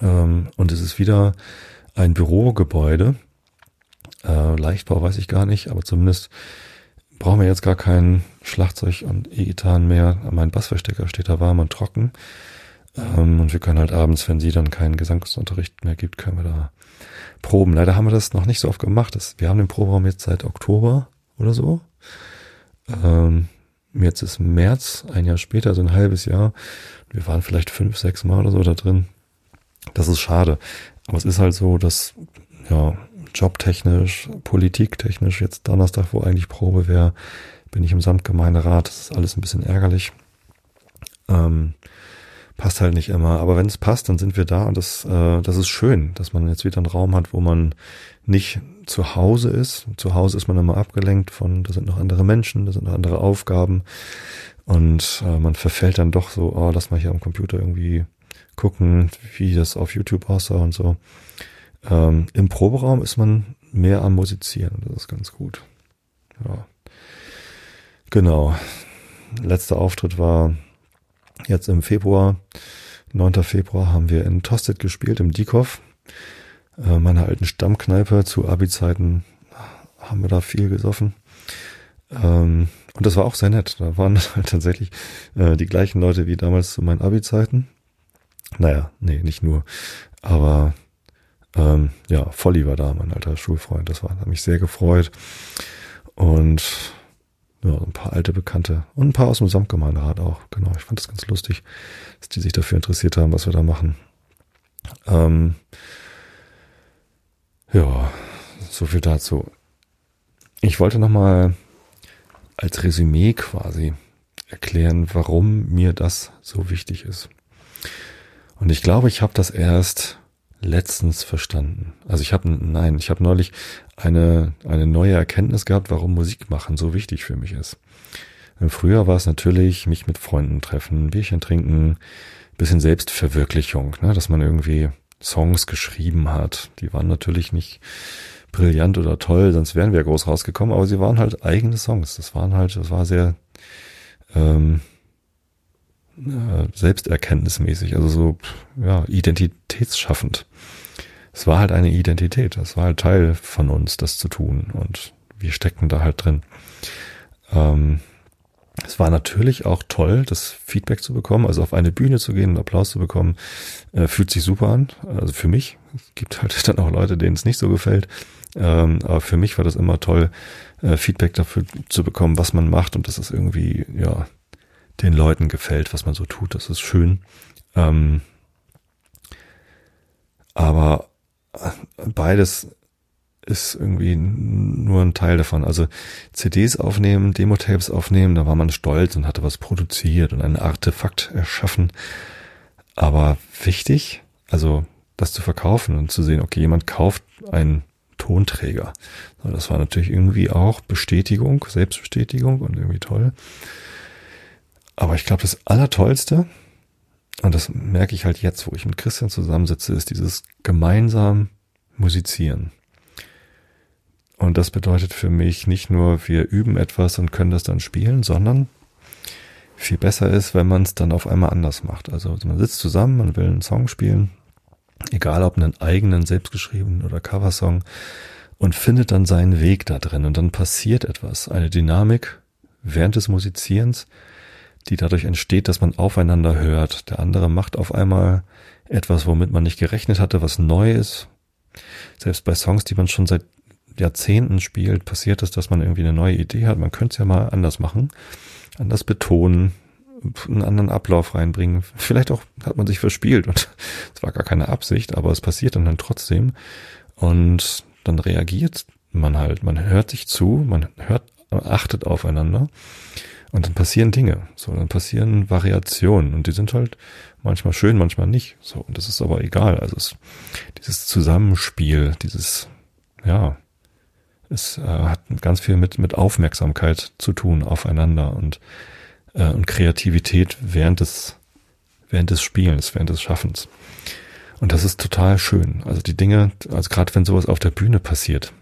Ähm, und es ist wieder ein Bürogebäude. Äh, Leichtbau weiß ich gar nicht, aber zumindest brauchen wir jetzt gar kein Schlagzeug und E-Gitarren mehr. Mein Bassverstecker steht da warm und trocken. Ähm, und wir können halt abends, wenn sie dann keinen Gesangsunterricht mehr gibt, können wir da proben. Leider haben wir das noch nicht so oft gemacht. Das, wir haben den Proberaum jetzt seit Oktober oder so. Ähm, jetzt ist März, ein Jahr später, so ein halbes Jahr. Wir waren vielleicht fünf, sechs Mal oder so da drin. Das ist schade. Aber es ist halt so, dass, ja, jobtechnisch, politiktechnisch jetzt Donnerstag, wo eigentlich Probe wäre, bin ich im Samtgemeinderat. Das ist alles ein bisschen ärgerlich. Ähm, passt halt nicht immer. Aber wenn es passt, dann sind wir da und das, äh, das ist schön, dass man jetzt wieder einen Raum hat, wo man nicht zu Hause ist. Zu Hause ist man immer abgelenkt von, da sind noch andere Menschen, da sind noch andere Aufgaben. Und äh, man verfällt dann doch so, oh, lass mal hier am Computer irgendwie gucken, wie das auf YouTube aussah und so. Ähm, Im Proberaum ist man mehr am Musizieren, das ist ganz gut. Ja. Genau. Letzter Auftritt war jetzt im Februar, 9. Februar, haben wir in Tosted gespielt, im Diekow äh, meiner alten Stammkneipe zu Abi-Zeiten haben wir da viel gesoffen. Ähm, und das war auch sehr nett. Da waren halt tatsächlich äh, die gleichen Leute wie damals zu meinen Abi-Zeiten. Naja, nee, nicht nur. Aber ähm, ja, Volli war da, mein alter Schulfreund. Das war, hat mich sehr gefreut. Und ja, ein paar alte Bekannte und ein paar aus dem Samtgemeinderat auch. Genau, ich fand das ganz lustig, dass die sich dafür interessiert haben, was wir da machen. Ähm, ja, so viel dazu. Ich wollte nochmal als Resümee quasi erklären, warum mir das so wichtig ist. Und ich glaube, ich habe das erst letztens verstanden. Also ich habe nein, ich habe neulich eine eine neue Erkenntnis gehabt, warum Musik machen so wichtig für mich ist. Früher war es natürlich mich mit Freunden treffen, Bierchen trinken, bisschen Selbstverwirklichung, ne, dass man irgendwie Songs geschrieben hat. Die waren natürlich nicht brillant oder toll, sonst wären wir groß rausgekommen, aber sie waren halt eigene Songs. Das waren halt, das war sehr, ähm, äh, selbsterkenntnismäßig, also so ja, identitätsschaffend. Es war halt eine Identität, es war halt Teil von uns, das zu tun und wir steckten da halt drin. Ähm, es war natürlich auch toll, das Feedback zu bekommen, also auf eine Bühne zu gehen und Applaus zu bekommen, äh, fühlt sich super an. Also für mich. Es gibt halt dann auch Leute, denen es nicht so gefällt. Ähm, aber für mich war das immer toll, äh, Feedback dafür zu bekommen, was man macht und dass es irgendwie, ja, den Leuten gefällt, was man so tut. Das ist schön. Ähm, aber beides ist irgendwie nur ein Teil davon. Also CDs aufnehmen, Demo-Tapes aufnehmen, da war man stolz und hatte was produziert und ein Artefakt erschaffen. Aber wichtig, also das zu verkaufen und zu sehen, okay, jemand kauft einen Tonträger. Das war natürlich irgendwie auch Bestätigung, Selbstbestätigung und irgendwie toll. Aber ich glaube, das Allertollste, und das merke ich halt jetzt, wo ich mit Christian zusammensitze, ist dieses gemeinsam musizieren. Und das bedeutet für mich nicht nur, wir üben etwas und können das dann spielen, sondern viel besser ist, wenn man es dann auf einmal anders macht. Also man sitzt zusammen, man will einen Song spielen, egal ob einen eigenen, selbstgeschriebenen oder Coversong, und findet dann seinen Weg da drin. Und dann passiert etwas, eine Dynamik während des Musizierens, die dadurch entsteht, dass man aufeinander hört. Der andere macht auf einmal etwas, womit man nicht gerechnet hatte, was neu ist. Selbst bei Songs, die man schon seit Jahrzehnten spielt, passiert es, dass man irgendwie eine neue Idee hat. Man könnte es ja mal anders machen, anders betonen, einen anderen Ablauf reinbringen. Vielleicht auch hat man sich verspielt und es war gar keine Absicht, aber es passiert dann, dann trotzdem. Und dann reagiert man halt, man hört sich zu, man hört, achtet aufeinander und dann passieren Dinge. So, dann passieren Variationen und die sind halt manchmal schön, manchmal nicht. So, und das ist aber egal. Also es, dieses Zusammenspiel, dieses, ja, es äh, hat ganz viel mit, mit Aufmerksamkeit zu tun aufeinander und, äh, und Kreativität während des, während des Spielens, während des Schaffens. Und das ist total schön. Also die Dinge, also gerade wenn sowas auf der Bühne passiert,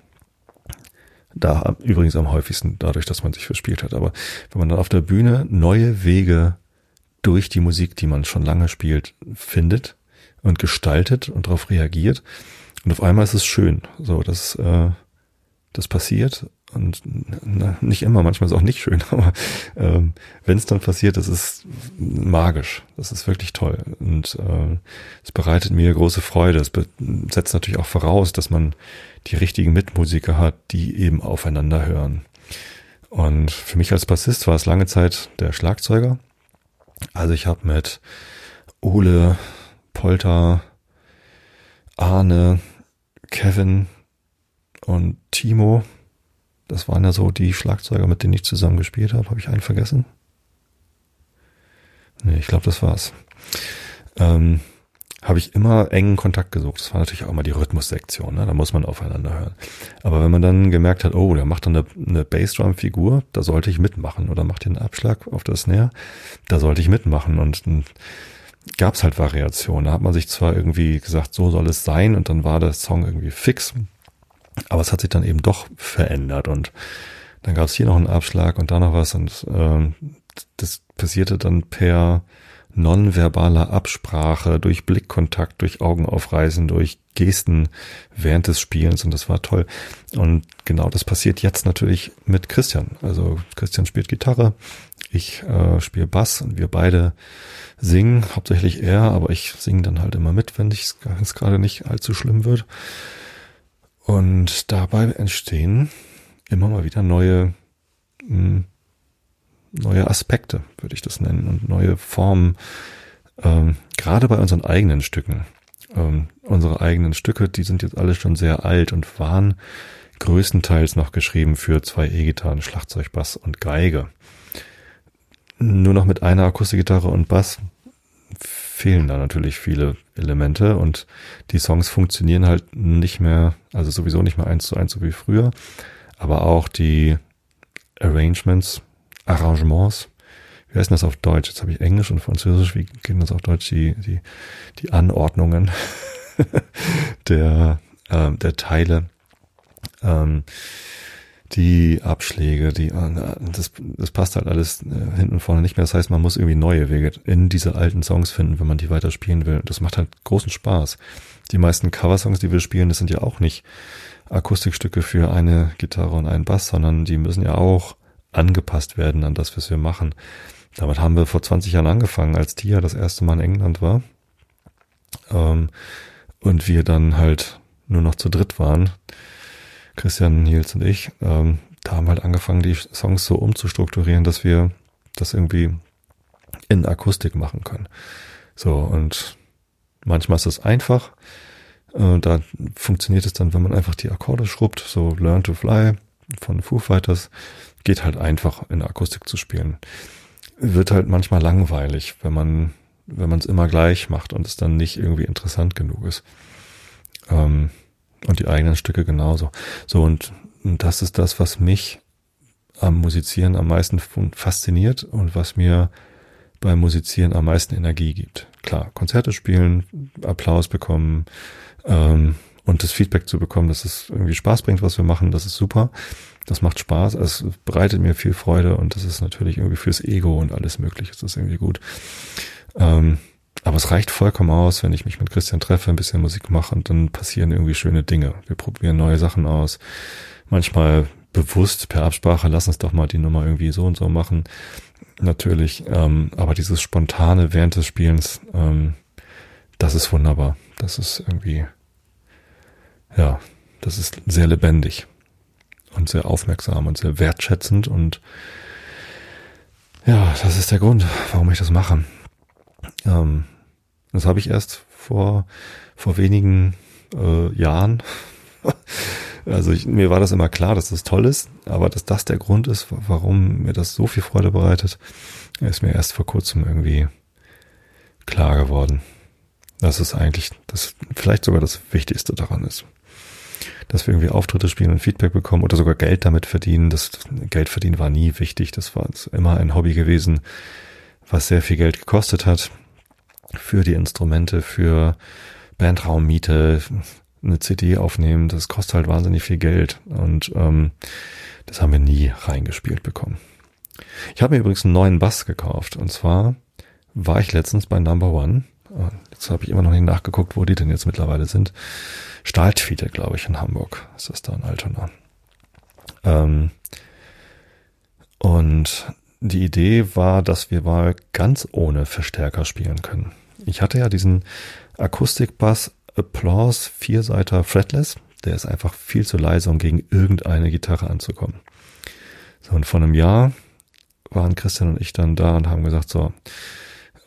da übrigens am häufigsten dadurch, dass man sich verspielt hat. Aber wenn man dann auf der Bühne neue Wege durch die Musik, die man schon lange spielt, findet und gestaltet und darauf reagiert. Und auf einmal ist es schön. So, das, äh, das passiert und na, nicht immer, manchmal ist es auch nicht schön, aber ähm, wenn es dann passiert, das ist magisch, das ist wirklich toll und äh, es bereitet mir große Freude. Es setzt natürlich auch voraus, dass man die richtigen Mitmusiker hat, die eben aufeinander hören. Und für mich als Bassist war es lange Zeit der Schlagzeuger. Also ich habe mit Ole, Polter, Arne, Kevin, und Timo, das waren ja so die Schlagzeuger, mit denen ich zusammen gespielt habe. Habe ich einen vergessen? Nee, ich glaube, das war's. Ähm, habe ich immer engen Kontakt gesucht. Das war natürlich auch immer die Rhythmussektion, ne? da muss man aufeinander hören. Aber wenn man dann gemerkt hat, oh, der macht dann eine, eine Bassdrum-Figur, da sollte ich mitmachen. Oder macht den Abschlag auf das Snare, da sollte ich mitmachen. Und dann gab es halt Variationen. Da hat man sich zwar irgendwie gesagt, so soll es sein, und dann war der Song irgendwie fix. Aber es hat sich dann eben doch verändert und dann gab es hier noch einen Abschlag und da noch was und ähm, das passierte dann per nonverbaler Absprache, durch Blickkontakt, durch Augenaufreißen, durch Gesten während des Spielens und das war toll. Und genau das passiert jetzt natürlich mit Christian. Also Christian spielt Gitarre, ich äh, spiele Bass und wir beide singen, hauptsächlich er, aber ich singe dann halt immer mit, wenn es gerade nicht allzu schlimm wird. Und dabei entstehen immer mal wieder neue, mh, hm, neue Aspekte, würde ich das nennen, und neue Formen, ähm, gerade bei unseren eigenen Stücken. Ähm, unsere eigenen Stücke, die sind jetzt alle schon sehr alt und waren größtenteils noch geschrieben für zwei E-Gitarren, Schlagzeug, Bass und Geige. Nur noch mit einer Akustikgitarre und Bass fehlen da natürlich viele Elemente und die Songs funktionieren halt nicht mehr, also sowieso nicht mehr eins zu eins so wie früher, aber auch die Arrangements, Arrangements, wie heißt das auf Deutsch? Jetzt habe ich Englisch und Französisch, wie gehen das auf Deutsch? Die, die, die Anordnungen der, äh, der Teile, ähm, die Abschläge, die das, das passt halt alles äh, hinten und vorne nicht mehr. Das heißt, man muss irgendwie neue Wege in diese alten Songs finden, wenn man die weiter spielen will. Das macht halt großen Spaß. Die meisten Coversongs, die wir spielen, das sind ja auch nicht Akustikstücke für eine Gitarre und einen Bass, sondern die müssen ja auch angepasst werden an das, was wir machen. Damit haben wir vor 20 Jahren angefangen, als Tia das erste Mal in England war. Ähm, und wir dann halt nur noch zu dritt waren. Christian, Nils und ich, ähm, da haben halt angefangen, die Songs so umzustrukturieren, dass wir das irgendwie in Akustik machen können. So, und manchmal ist es einfach. Äh, da funktioniert es dann, wenn man einfach die Akkorde schrubbt, so Learn to Fly von Foo Fighters, geht halt einfach in Akustik zu spielen. Wird halt manchmal langweilig, wenn man wenn man es immer gleich macht und es dann nicht irgendwie interessant genug ist. Ähm, und die eigenen Stücke genauso. So, und, und das ist das, was mich am Musizieren am meisten fasziniert und was mir beim Musizieren am meisten Energie gibt. Klar, Konzerte spielen, Applaus bekommen ähm, und das Feedback zu bekommen, dass es irgendwie Spaß bringt, was wir machen, das ist super. Das macht Spaß, es bereitet mir viel Freude und das ist natürlich irgendwie fürs Ego und alles mögliche. Das ist irgendwie gut. Ähm, aber es reicht vollkommen aus, wenn ich mich mit Christian treffe, ein bisschen Musik mache und dann passieren irgendwie schöne Dinge. Wir probieren neue Sachen aus. Manchmal bewusst per Absprache, lass uns doch mal die Nummer irgendwie so und so machen. Natürlich, ähm, aber dieses spontane während des Spielens, ähm, das ist wunderbar. Das ist irgendwie, ja, das ist sehr lebendig und sehr aufmerksam und sehr wertschätzend und ja, das ist der Grund, warum ich das mache. Ähm, das habe ich erst vor, vor wenigen äh, Jahren. also ich, mir war das immer klar, dass das toll ist, aber dass das der Grund ist, warum mir das so viel Freude bereitet, ist mir erst vor kurzem irgendwie klar geworden. Dass es eigentlich das vielleicht sogar das Wichtigste daran ist. Dass wir irgendwie Auftritte spielen und Feedback bekommen oder sogar Geld damit verdienen. Das Geld verdienen war nie wichtig. Das war immer ein Hobby gewesen, was sehr viel Geld gekostet hat für die Instrumente, für Bandraummiete, eine CD aufnehmen, das kostet halt wahnsinnig viel Geld und ähm, das haben wir nie reingespielt bekommen. Ich habe mir übrigens einen neuen Bass gekauft und zwar war ich letztens bei Number One. Jetzt habe ich immer noch nicht nachgeguckt, wo die denn jetzt mittlerweile sind. Stahltwiete, glaube ich, in Hamburg. Ist das da in Altona? Ähm, und die Idee war, dass wir mal ganz ohne Verstärker spielen können. Ich hatte ja diesen Akustikbass Applause Vierseiter Fretless. Der ist einfach viel zu leise, um gegen irgendeine Gitarre anzukommen. So, und vor einem Jahr waren Christian und ich dann da und haben gesagt, so,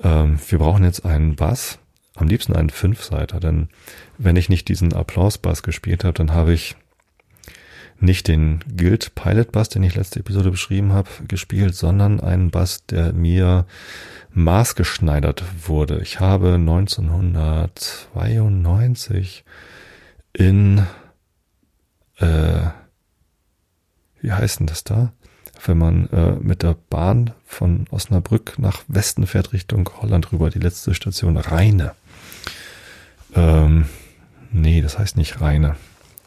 ähm, wir brauchen jetzt einen Bass, am liebsten einen Fünfseiter, denn wenn ich nicht diesen Applaus-Bass gespielt habe, dann habe ich nicht den Guild Pilot Bass, den ich letzte Episode beschrieben habe, gespielt, sondern einen Bass, der mir maßgeschneidert wurde. Ich habe 1992 in, äh, wie heißt denn das da? Wenn man äh, mit der Bahn von Osnabrück nach Westen fährt Richtung Holland rüber, die letzte Station Rheine. Ähm, nee, das heißt nicht Rheine.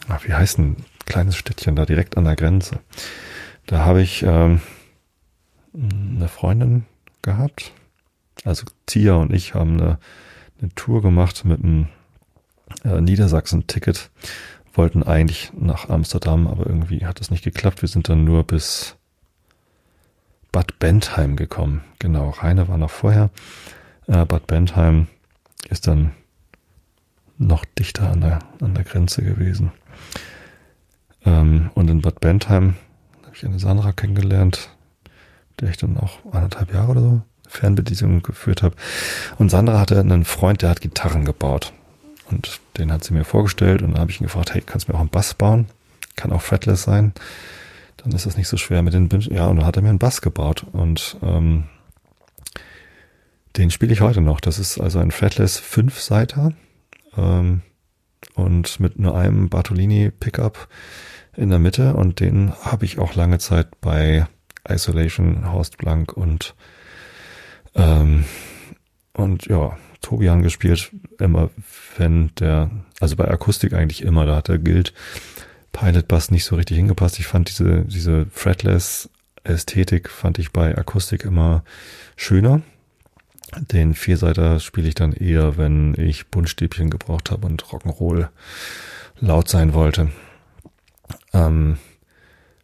Ach, wie heißt denn kleines Städtchen da direkt an der Grenze? Da habe ich ähm, eine Freundin gehabt, also Tia und ich haben eine, eine Tour gemacht mit einem äh, Niedersachsen-Ticket, wollten eigentlich nach Amsterdam, aber irgendwie hat es nicht geklappt. Wir sind dann nur bis Bad Bentheim gekommen. Genau, Raine war noch vorher. Äh, Bad Bentheim ist dann noch dichter an der, an der Grenze gewesen. Ähm, und in Bad Bentheim habe ich eine Sandra kennengelernt, der ich dann auch anderthalb Jahre oder so Fernbedienung geführt habe. Und Sandra hatte einen Freund, der hat Gitarren gebaut. Und den hat sie mir vorgestellt und dann habe ich ihn gefragt, hey, kannst du mir auch einen Bass bauen? Kann auch fretless sein. Dann ist das nicht so schwer mit den Bin Ja, und dann hat er mir einen Bass gebaut. Und ähm, den spiele ich heute noch. Das ist also ein fretless Fünfseiter ähm, und mit nur einem Bartolini Pickup in der Mitte. Und den habe ich auch lange Zeit bei Isolation, Horst Blank und ähm, und ja, Tobian gespielt, immer wenn der, also bei Akustik eigentlich immer, da hat er gilt, Pilot Bass nicht so richtig hingepasst. Ich fand diese, diese Fretless Ästhetik fand ich bei Akustik immer schöner. Den Vierseiter spiele ich dann eher, wenn ich Buntstäbchen gebraucht habe und Rock'n'Roll laut sein wollte. Ähm,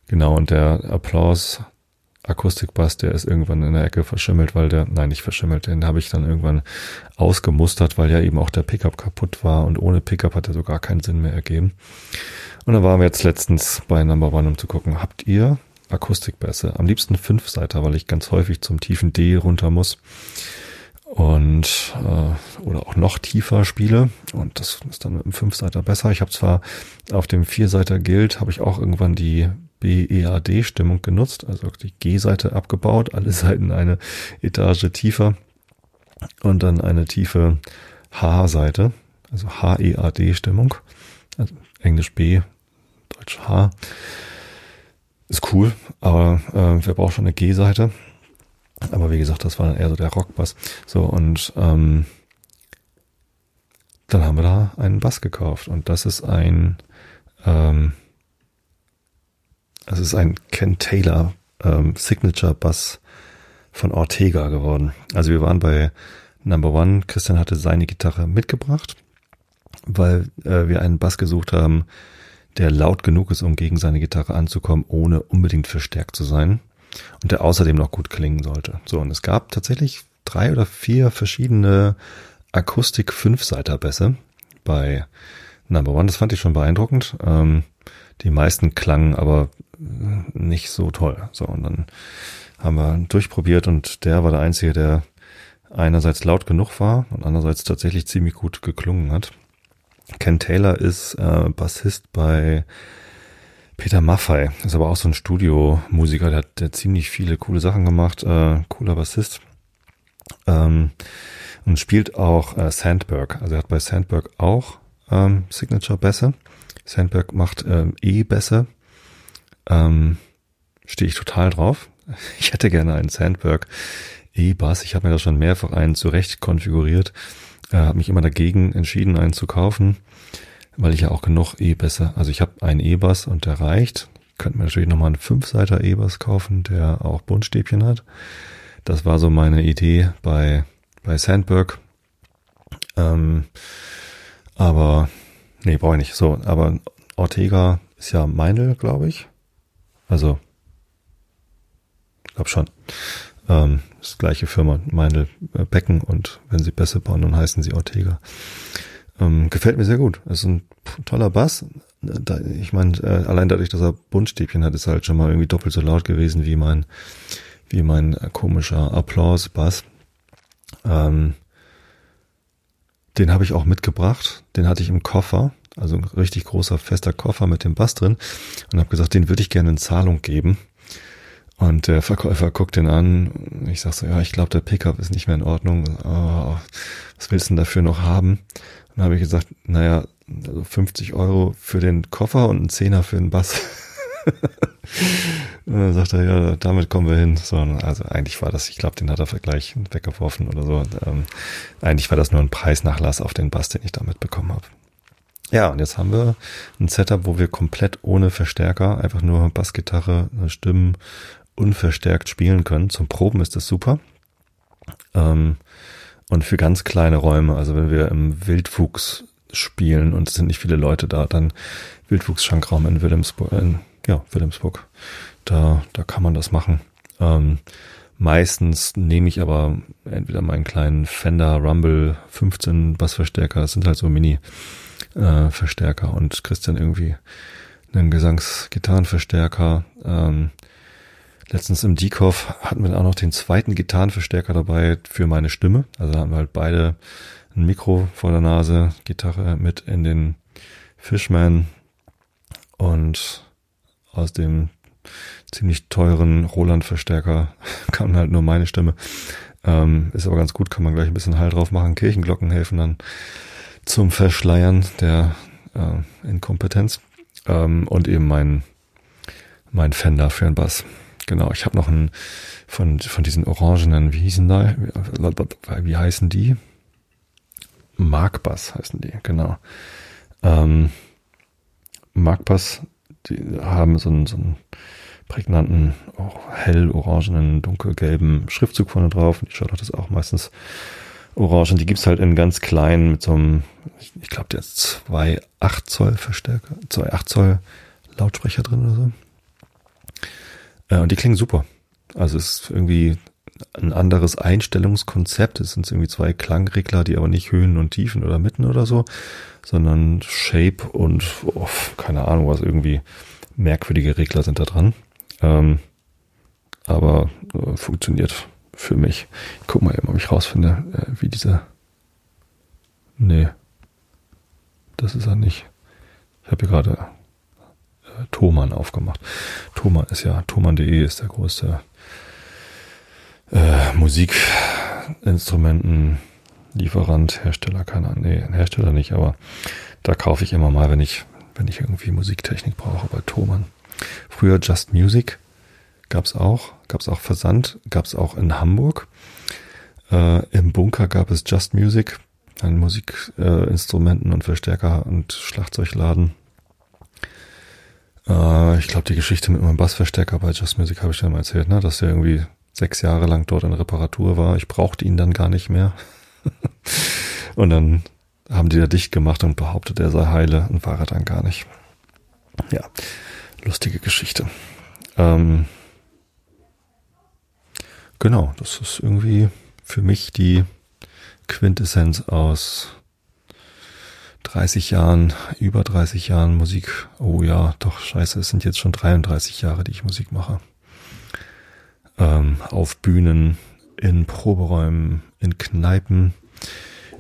genau, und der Applaus Akustikbass, der ist irgendwann in der Ecke verschimmelt, weil der, nein, nicht verschimmelt, den habe ich dann irgendwann ausgemustert, weil ja eben auch der Pickup kaputt war und ohne Pickup hat er so gar keinen Sinn mehr ergeben. Und dann waren wir jetzt letztens bei Number One, um zu gucken, habt ihr Akustikbässe? Am liebsten Fünfseiter, weil ich ganz häufig zum tiefen D runter muss und äh, oder auch noch tiefer spiele und das ist dann mit dem Fünfseiter besser. Ich habe zwar auf dem Vierseiter Guild habe ich auch irgendwann die BEAD-Stimmung genutzt, also die G-Seite abgebaut, alle Seiten eine Etage tiefer und dann eine tiefe H-Seite, also HEAD-Stimmung, also Englisch B, Deutsch H. Ist cool, aber äh, wer braucht schon eine G-Seite? Aber wie gesagt, das war dann eher so der Rockbass. So, und ähm, dann haben wir da einen Bass gekauft und das ist ein ähm, es ist ein Ken Taylor ähm, Signature Bass von Ortega geworden. Also wir waren bei Number One. Christian hatte seine Gitarre mitgebracht, weil äh, wir einen Bass gesucht haben, der laut genug ist, um gegen seine Gitarre anzukommen, ohne unbedingt verstärkt zu sein und der außerdem noch gut klingen sollte. So, und es gab tatsächlich drei oder vier verschiedene Akustik-Fünfseiter-Bässe bei Number One. Das fand ich schon beeindruckend. Ähm, die meisten klangen aber nicht so toll. So, und dann haben wir durchprobiert und der war der Einzige, der einerseits laut genug war und andererseits tatsächlich ziemlich gut geklungen hat. Ken Taylor ist äh, Bassist bei Peter Maffei. Ist aber auch so ein Studiomusiker, der hat der ziemlich viele coole Sachen gemacht, äh, cooler Bassist. Ähm, und spielt auch äh, Sandberg. Also er hat bei Sandberg auch ähm, Signature-Bässe. Sandberg macht ähm, E-Bässe. Ähm, Stehe ich total drauf. Ich hätte gerne einen Sandberg E-Bass. Ich habe mir da schon mehrfach einen zurecht konfiguriert. Äh, habe mich immer dagegen entschieden, einen zu kaufen, weil ich ja auch genug E-Bässe, also ich habe einen E-Bass und der reicht. Könnte mir natürlich nochmal einen Fünfseiter E-Bass kaufen, der auch Buntstäbchen hat. Das war so meine Idee bei, bei Sandberg. Ähm, aber, nee, brauche ich nicht. So, aber Ortega ist ja Meindl, glaube ich. Also, glaube schon. Ähm, das gleiche Firma, Meindl äh, Becken und wenn sie Bässe bauen, dann heißen sie Ortega. Ähm, gefällt mir sehr gut. Ist ein toller Bass. Ich meine, äh, allein dadurch, dass er Buntstäbchen hat, ist er halt schon mal irgendwie doppelt so laut gewesen wie mein, wie mein komischer Applaus-Bass. Ähm, den habe ich auch mitgebracht. Den hatte ich im Koffer, also ein richtig großer fester Koffer mit dem Bass drin und habe gesagt, den würde ich gerne in Zahlung geben. Und der Verkäufer guckt den an. Ich sag so, ja, ich glaube, der Pickup ist nicht mehr in Ordnung. Oh, was willst du denn dafür noch haben? Dann habe ich gesagt, naja, also 50 Euro für den Koffer und ein Zehner für den Bass. und dann sagt er, ja, damit kommen wir hin. So, also eigentlich war das, ich glaube, den hat er gleich weggeworfen oder so. Ähm, eigentlich war das nur ein Preisnachlass auf den Bass, den ich damit bekommen habe. Ja, und jetzt haben wir ein Setup, wo wir komplett ohne Verstärker, einfach nur Bassgitarre, Stimmen unverstärkt spielen können. Zum Proben ist das super. Ähm, und für ganz kleine Räume, also wenn wir im Wildwuchs spielen und es sind nicht viele Leute da, dann Wildwuchs-Schankraum in Wilhelmsburg, in, ja, Wilhelmsburg, da, da kann man das machen. Ähm, meistens nehme ich aber entweder meinen kleinen Fender Rumble 15 Bassverstärker, das sind halt so Mini äh, und Christian irgendwie einen Gesangsgitarrenverstärker. Ähm, Letztens im Diekoff hatten wir dann auch noch den zweiten Gitarrenverstärker dabei für meine Stimme. Also da haben wir halt beide ein Mikro vor der Nase, Gitarre mit in den Fishman und aus dem ziemlich teuren Roland-Verstärker kam halt nur meine Stimme. Ähm, ist aber ganz gut, kann man gleich ein bisschen Hall drauf machen. Kirchenglocken helfen dann zum Verschleiern der äh, Inkompetenz. Ähm, und eben mein, mein Fender für einen Bass. Genau, ich habe noch einen von, von diesen orangenen, wie hießen da, wie heißen die? Markbass heißen die, genau. Ähm, Markbass die haben so einen, so einen prägnanten, auch hell orangenen, dunkelgelben Schriftzug vorne drauf. Die Charlotte ist auch meistens orange. Und die gibt's halt in ganz klein mit so einem, ich glaube, der ist zwei 8 Zoll Verstärker, zwei 8 Zoll Lautsprecher drin oder so. Äh, und die klingen super. Also es ist irgendwie ein anderes Einstellungskonzept. Es sind irgendwie zwei Klangregler, die aber nicht Höhen und Tiefen oder Mitten oder so, sondern Shape und oh, keine Ahnung was, irgendwie merkwürdige Regler sind da dran. Ähm, aber äh, funktioniert für mich. Ich guck mal eben, ob ich rausfinde, äh, wie diese. Nee. Das ist er nicht. Ich habe hier gerade Thomann aufgemacht. Thomann ist ja, thomann.de ist der größte äh, Musikinstrumenten Lieferant, Hersteller, keine Ahnung, nee, Hersteller nicht, aber da kaufe ich immer mal, wenn ich, wenn ich irgendwie Musiktechnik brauche, bei Thomann. Früher Just Music gab's auch, gab's auch Versand, gab's auch in Hamburg. Äh, Im Bunker gab es Just Music, ein Musikinstrumenten- äh, und Verstärker- und Schlagzeugladen. Äh, ich glaube, die Geschichte mit meinem Bassverstärker bei Just Music habe ich dann mal erzählt, ne? dass der irgendwie sechs Jahre lang dort in Reparatur war. Ich brauchte ihn dann gar nicht mehr. und dann haben die da dicht gemacht und behauptet, er sei heile und war er dann gar nicht. Ja, lustige Geschichte. Ähm, genau, das ist irgendwie für mich die Quintessenz aus 30 Jahren, über 30 Jahren Musik. Oh ja, doch, scheiße, es sind jetzt schon 33 Jahre, die ich Musik mache ähm, auf Bühnen, in Proberäumen, in Kneipen,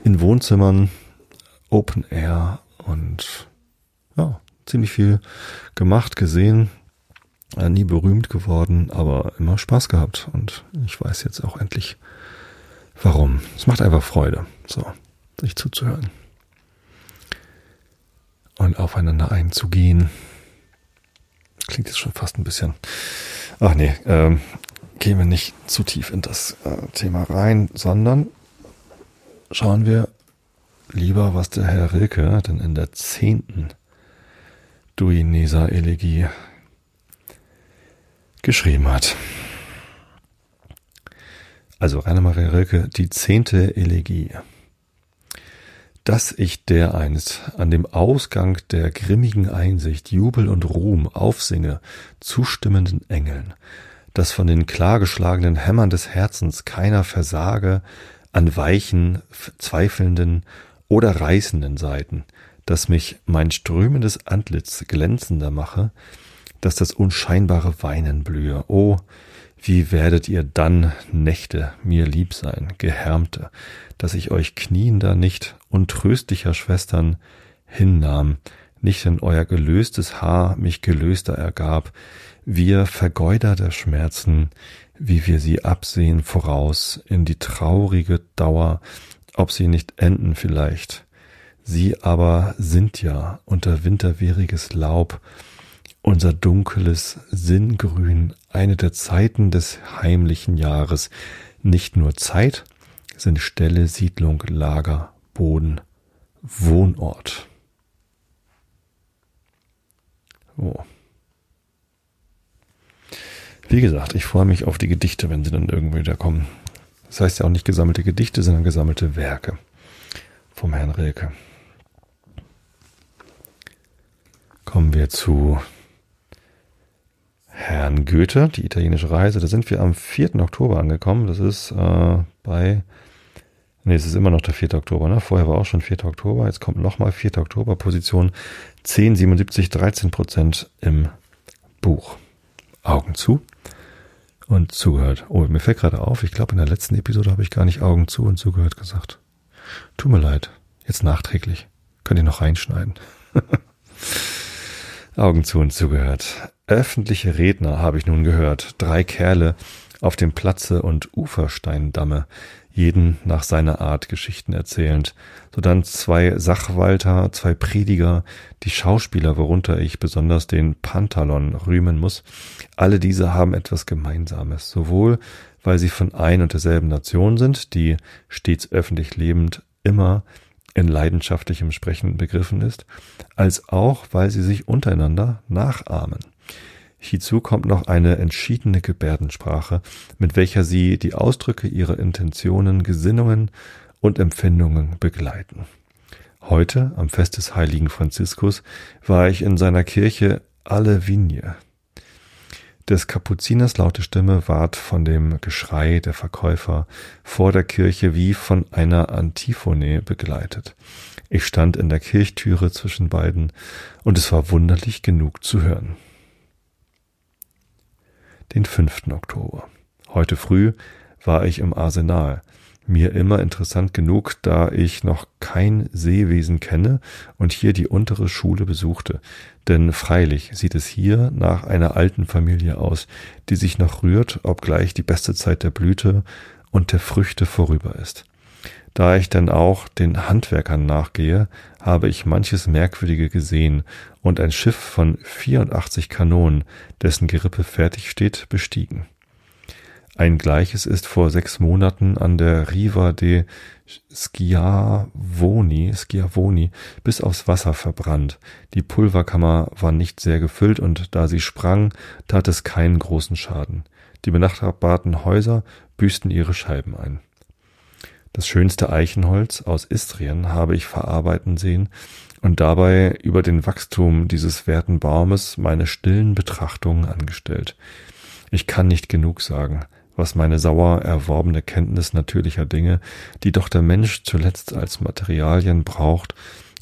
in Wohnzimmern, Open Air und ja, ziemlich viel gemacht, gesehen, äh, nie berühmt geworden, aber immer Spaß gehabt und ich weiß jetzt auch endlich, warum. Es macht einfach Freude, so, sich zuzuhören und aufeinander einzugehen. Klingt jetzt schon fast ein bisschen. Ach nee, ähm, gehen wir nicht zu tief in das äh, Thema rein, sondern schauen wir lieber, was der Herr Rilke denn in der zehnten Duinesa-Elegie geschrieben hat. Also Rainer Maria Rilke, die zehnte Elegie. Dass ich dereinst an dem Ausgang der grimmigen Einsicht Jubel und Ruhm aufsinge, zustimmenden Engeln, dass von den klargeschlagenen Hämmern des Herzens keiner versage an weichen, zweifelnden oder reißenden Seiten, dass mich mein strömendes Antlitz glänzender mache, dass das unscheinbare Weinen blühe. Oh, wie werdet ihr dann, Nächte, mir lieb sein, Gehärmte, dass ich euch kniender nicht untröstlicher Schwestern hinnahm, nicht in euer gelöstes Haar mich gelöster ergab, wir Vergeuder der Schmerzen, wie wir sie absehen voraus in die traurige Dauer, ob sie nicht enden vielleicht. Sie aber sind ja unter winterwehriges Laub, unser dunkles Sinngrün, eine der Zeiten des heimlichen Jahres, nicht nur Zeit, sind Stelle, Siedlung, Lager, Boden, Wohnort. Oh. Wie gesagt, ich freue mich auf die Gedichte, wenn sie dann irgendwie wieder kommen. Das heißt ja auch nicht gesammelte Gedichte, sondern gesammelte Werke vom Herrn Rilke. Kommen wir zu Herrn Goethe, die italienische Reise. Da sind wir am 4. Oktober angekommen. Das ist äh, bei, nee, es ist immer noch der 4. Oktober, ne? Vorher war auch schon 4. Oktober. Jetzt kommt nochmal 4. Oktober, Position 1077, 13 Prozent im Buch. Augen zu und zugehört. Oh, mir fällt gerade auf, ich glaube, in der letzten Episode habe ich gar nicht Augen zu und zugehört gesagt. Tut mir leid. Jetzt nachträglich. Könnt ihr noch reinschneiden. Augen zu und zugehört. Öffentliche Redner habe ich nun gehört. Drei Kerle auf dem Platze und Ufersteindamme jeden nach seiner Art Geschichten erzählend, sodann zwei Sachwalter, zwei Prediger, die Schauspieler, worunter ich besonders den Pantalon rühmen muss, alle diese haben etwas Gemeinsames, sowohl weil sie von ein und derselben Nation sind, die, stets öffentlich lebend, immer in leidenschaftlichem Sprechen begriffen ist, als auch, weil sie sich untereinander nachahmen. Hierzu kommt noch eine entschiedene Gebärdensprache, mit welcher sie die Ausdrücke ihrer Intentionen, Gesinnungen und Empfindungen begleiten. Heute, am Fest des heiligen Franziskus, war ich in seiner Kirche Alle Vigne. Des Kapuziners laute Stimme ward von dem Geschrei der Verkäufer vor der Kirche wie von einer Antiphone begleitet. Ich stand in der Kirchtüre zwischen beiden, und es war wunderlich genug zu hören. Den 5. Oktober. Heute früh war ich im Arsenal, mir immer interessant genug, da ich noch kein Seewesen kenne und hier die untere Schule besuchte. Denn freilich sieht es hier nach einer alten Familie aus, die sich noch rührt, obgleich die beste Zeit der Blüte und der Früchte vorüber ist. Da ich denn auch den Handwerkern nachgehe, habe ich manches Merkwürdige gesehen und ein Schiff von 84 Kanonen, dessen Gerippe fertig steht, bestiegen. Ein gleiches ist vor sechs Monaten an der Riva de Schiavoni, Schiavoni bis aufs Wasser verbrannt. Die Pulverkammer war nicht sehr gefüllt und da sie sprang, tat es keinen großen Schaden. Die benachbarten Häuser büßten ihre Scheiben ein. Das schönste Eichenholz aus Istrien habe ich verarbeiten sehen und dabei über den Wachstum dieses werten Baumes meine stillen Betrachtungen angestellt. Ich kann nicht genug sagen was meine sauer erworbene Kenntnis natürlicher Dinge, die doch der Mensch zuletzt als Materialien braucht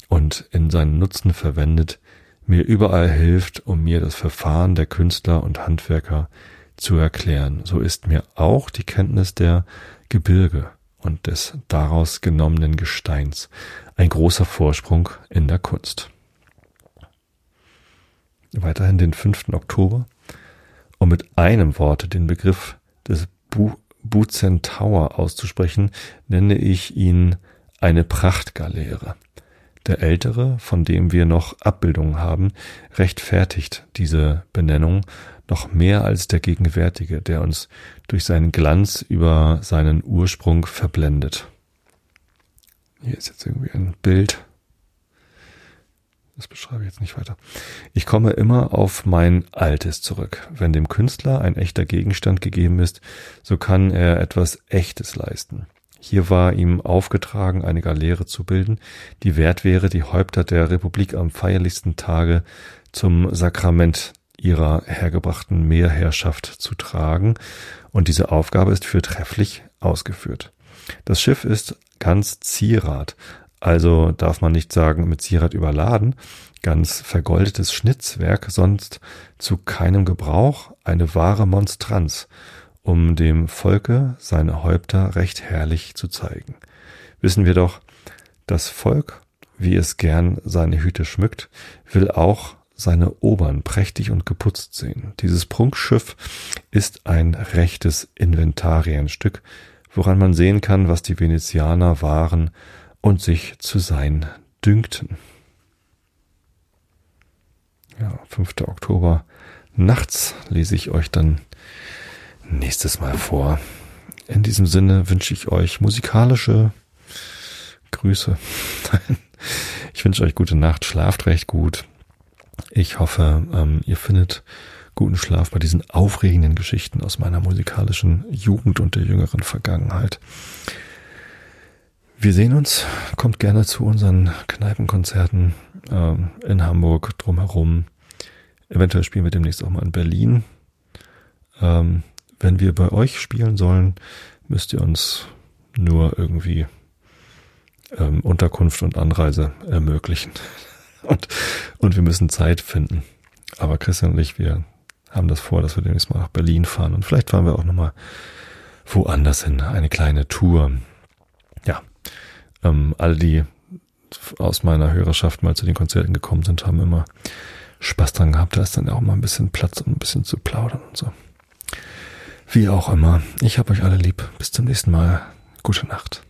und in seinen Nutzen verwendet, mir überall hilft, um mir das Verfahren der Künstler und Handwerker zu erklären. So ist mir auch die Kenntnis der Gebirge und des daraus genommenen Gesteins ein großer Vorsprung in der Kunst. Weiterhin den 5. Oktober, um mit einem Worte den Begriff des Bu Buzentaur auszusprechen, nenne ich ihn eine Prachtgaleere. Der ältere, von dem wir noch Abbildungen haben, rechtfertigt diese Benennung noch mehr als der gegenwärtige, der uns durch seinen Glanz über seinen Ursprung verblendet. Hier ist jetzt irgendwie ein Bild das beschreibe ich jetzt nicht weiter. Ich komme immer auf mein Altes zurück. Wenn dem Künstler ein echter Gegenstand gegeben ist, so kann er etwas Echtes leisten. Hier war ihm aufgetragen, eine Galeere zu bilden, die wert wäre, die Häupter der Republik am feierlichsten Tage zum Sakrament ihrer hergebrachten Meerherrschaft zu tragen, und diese Aufgabe ist fürtrefflich ausgeführt. Das Schiff ist ganz Zierat, also darf man nicht sagen, mit Zierat überladen, ganz vergoldetes Schnitzwerk, sonst zu keinem Gebrauch, eine wahre Monstranz, um dem Volke seine Häupter recht herrlich zu zeigen. Wissen wir doch, das Volk, wie es gern seine Hüte schmückt, will auch seine Obern prächtig und geputzt sehen. Dieses Prunkschiff ist ein rechtes Inventarienstück, woran man sehen kann, was die Venezianer waren und sich zu sein dünkten. Ja, 5. Oktober nachts lese ich euch dann nächstes Mal vor. In diesem Sinne wünsche ich euch musikalische Grüße. ich wünsche euch gute Nacht, schlaft recht gut. Ich hoffe, ähm, ihr findet guten Schlaf bei diesen aufregenden Geschichten aus meiner musikalischen Jugend und der jüngeren Vergangenheit. Wir sehen uns, kommt gerne zu unseren Kneipenkonzerten ähm, in Hamburg drumherum. Eventuell spielen wir demnächst auch mal in Berlin. Ähm, wenn wir bei euch spielen sollen, müsst ihr uns nur irgendwie ähm, Unterkunft und Anreise ermöglichen. und, und wir müssen Zeit finden. Aber Christian und ich, wir haben das vor, dass wir demnächst mal nach Berlin fahren. Und vielleicht fahren wir auch nochmal woanders hin. Eine kleine Tour. Ja, ähm, alle, die aus meiner Hörerschaft mal zu den Konzerten gekommen sind, haben immer Spaß dran gehabt. Da ist dann auch mal ein bisschen Platz, um ein bisschen zu plaudern und so. Wie auch immer. Ich habe euch alle lieb. Bis zum nächsten Mal. Gute Nacht.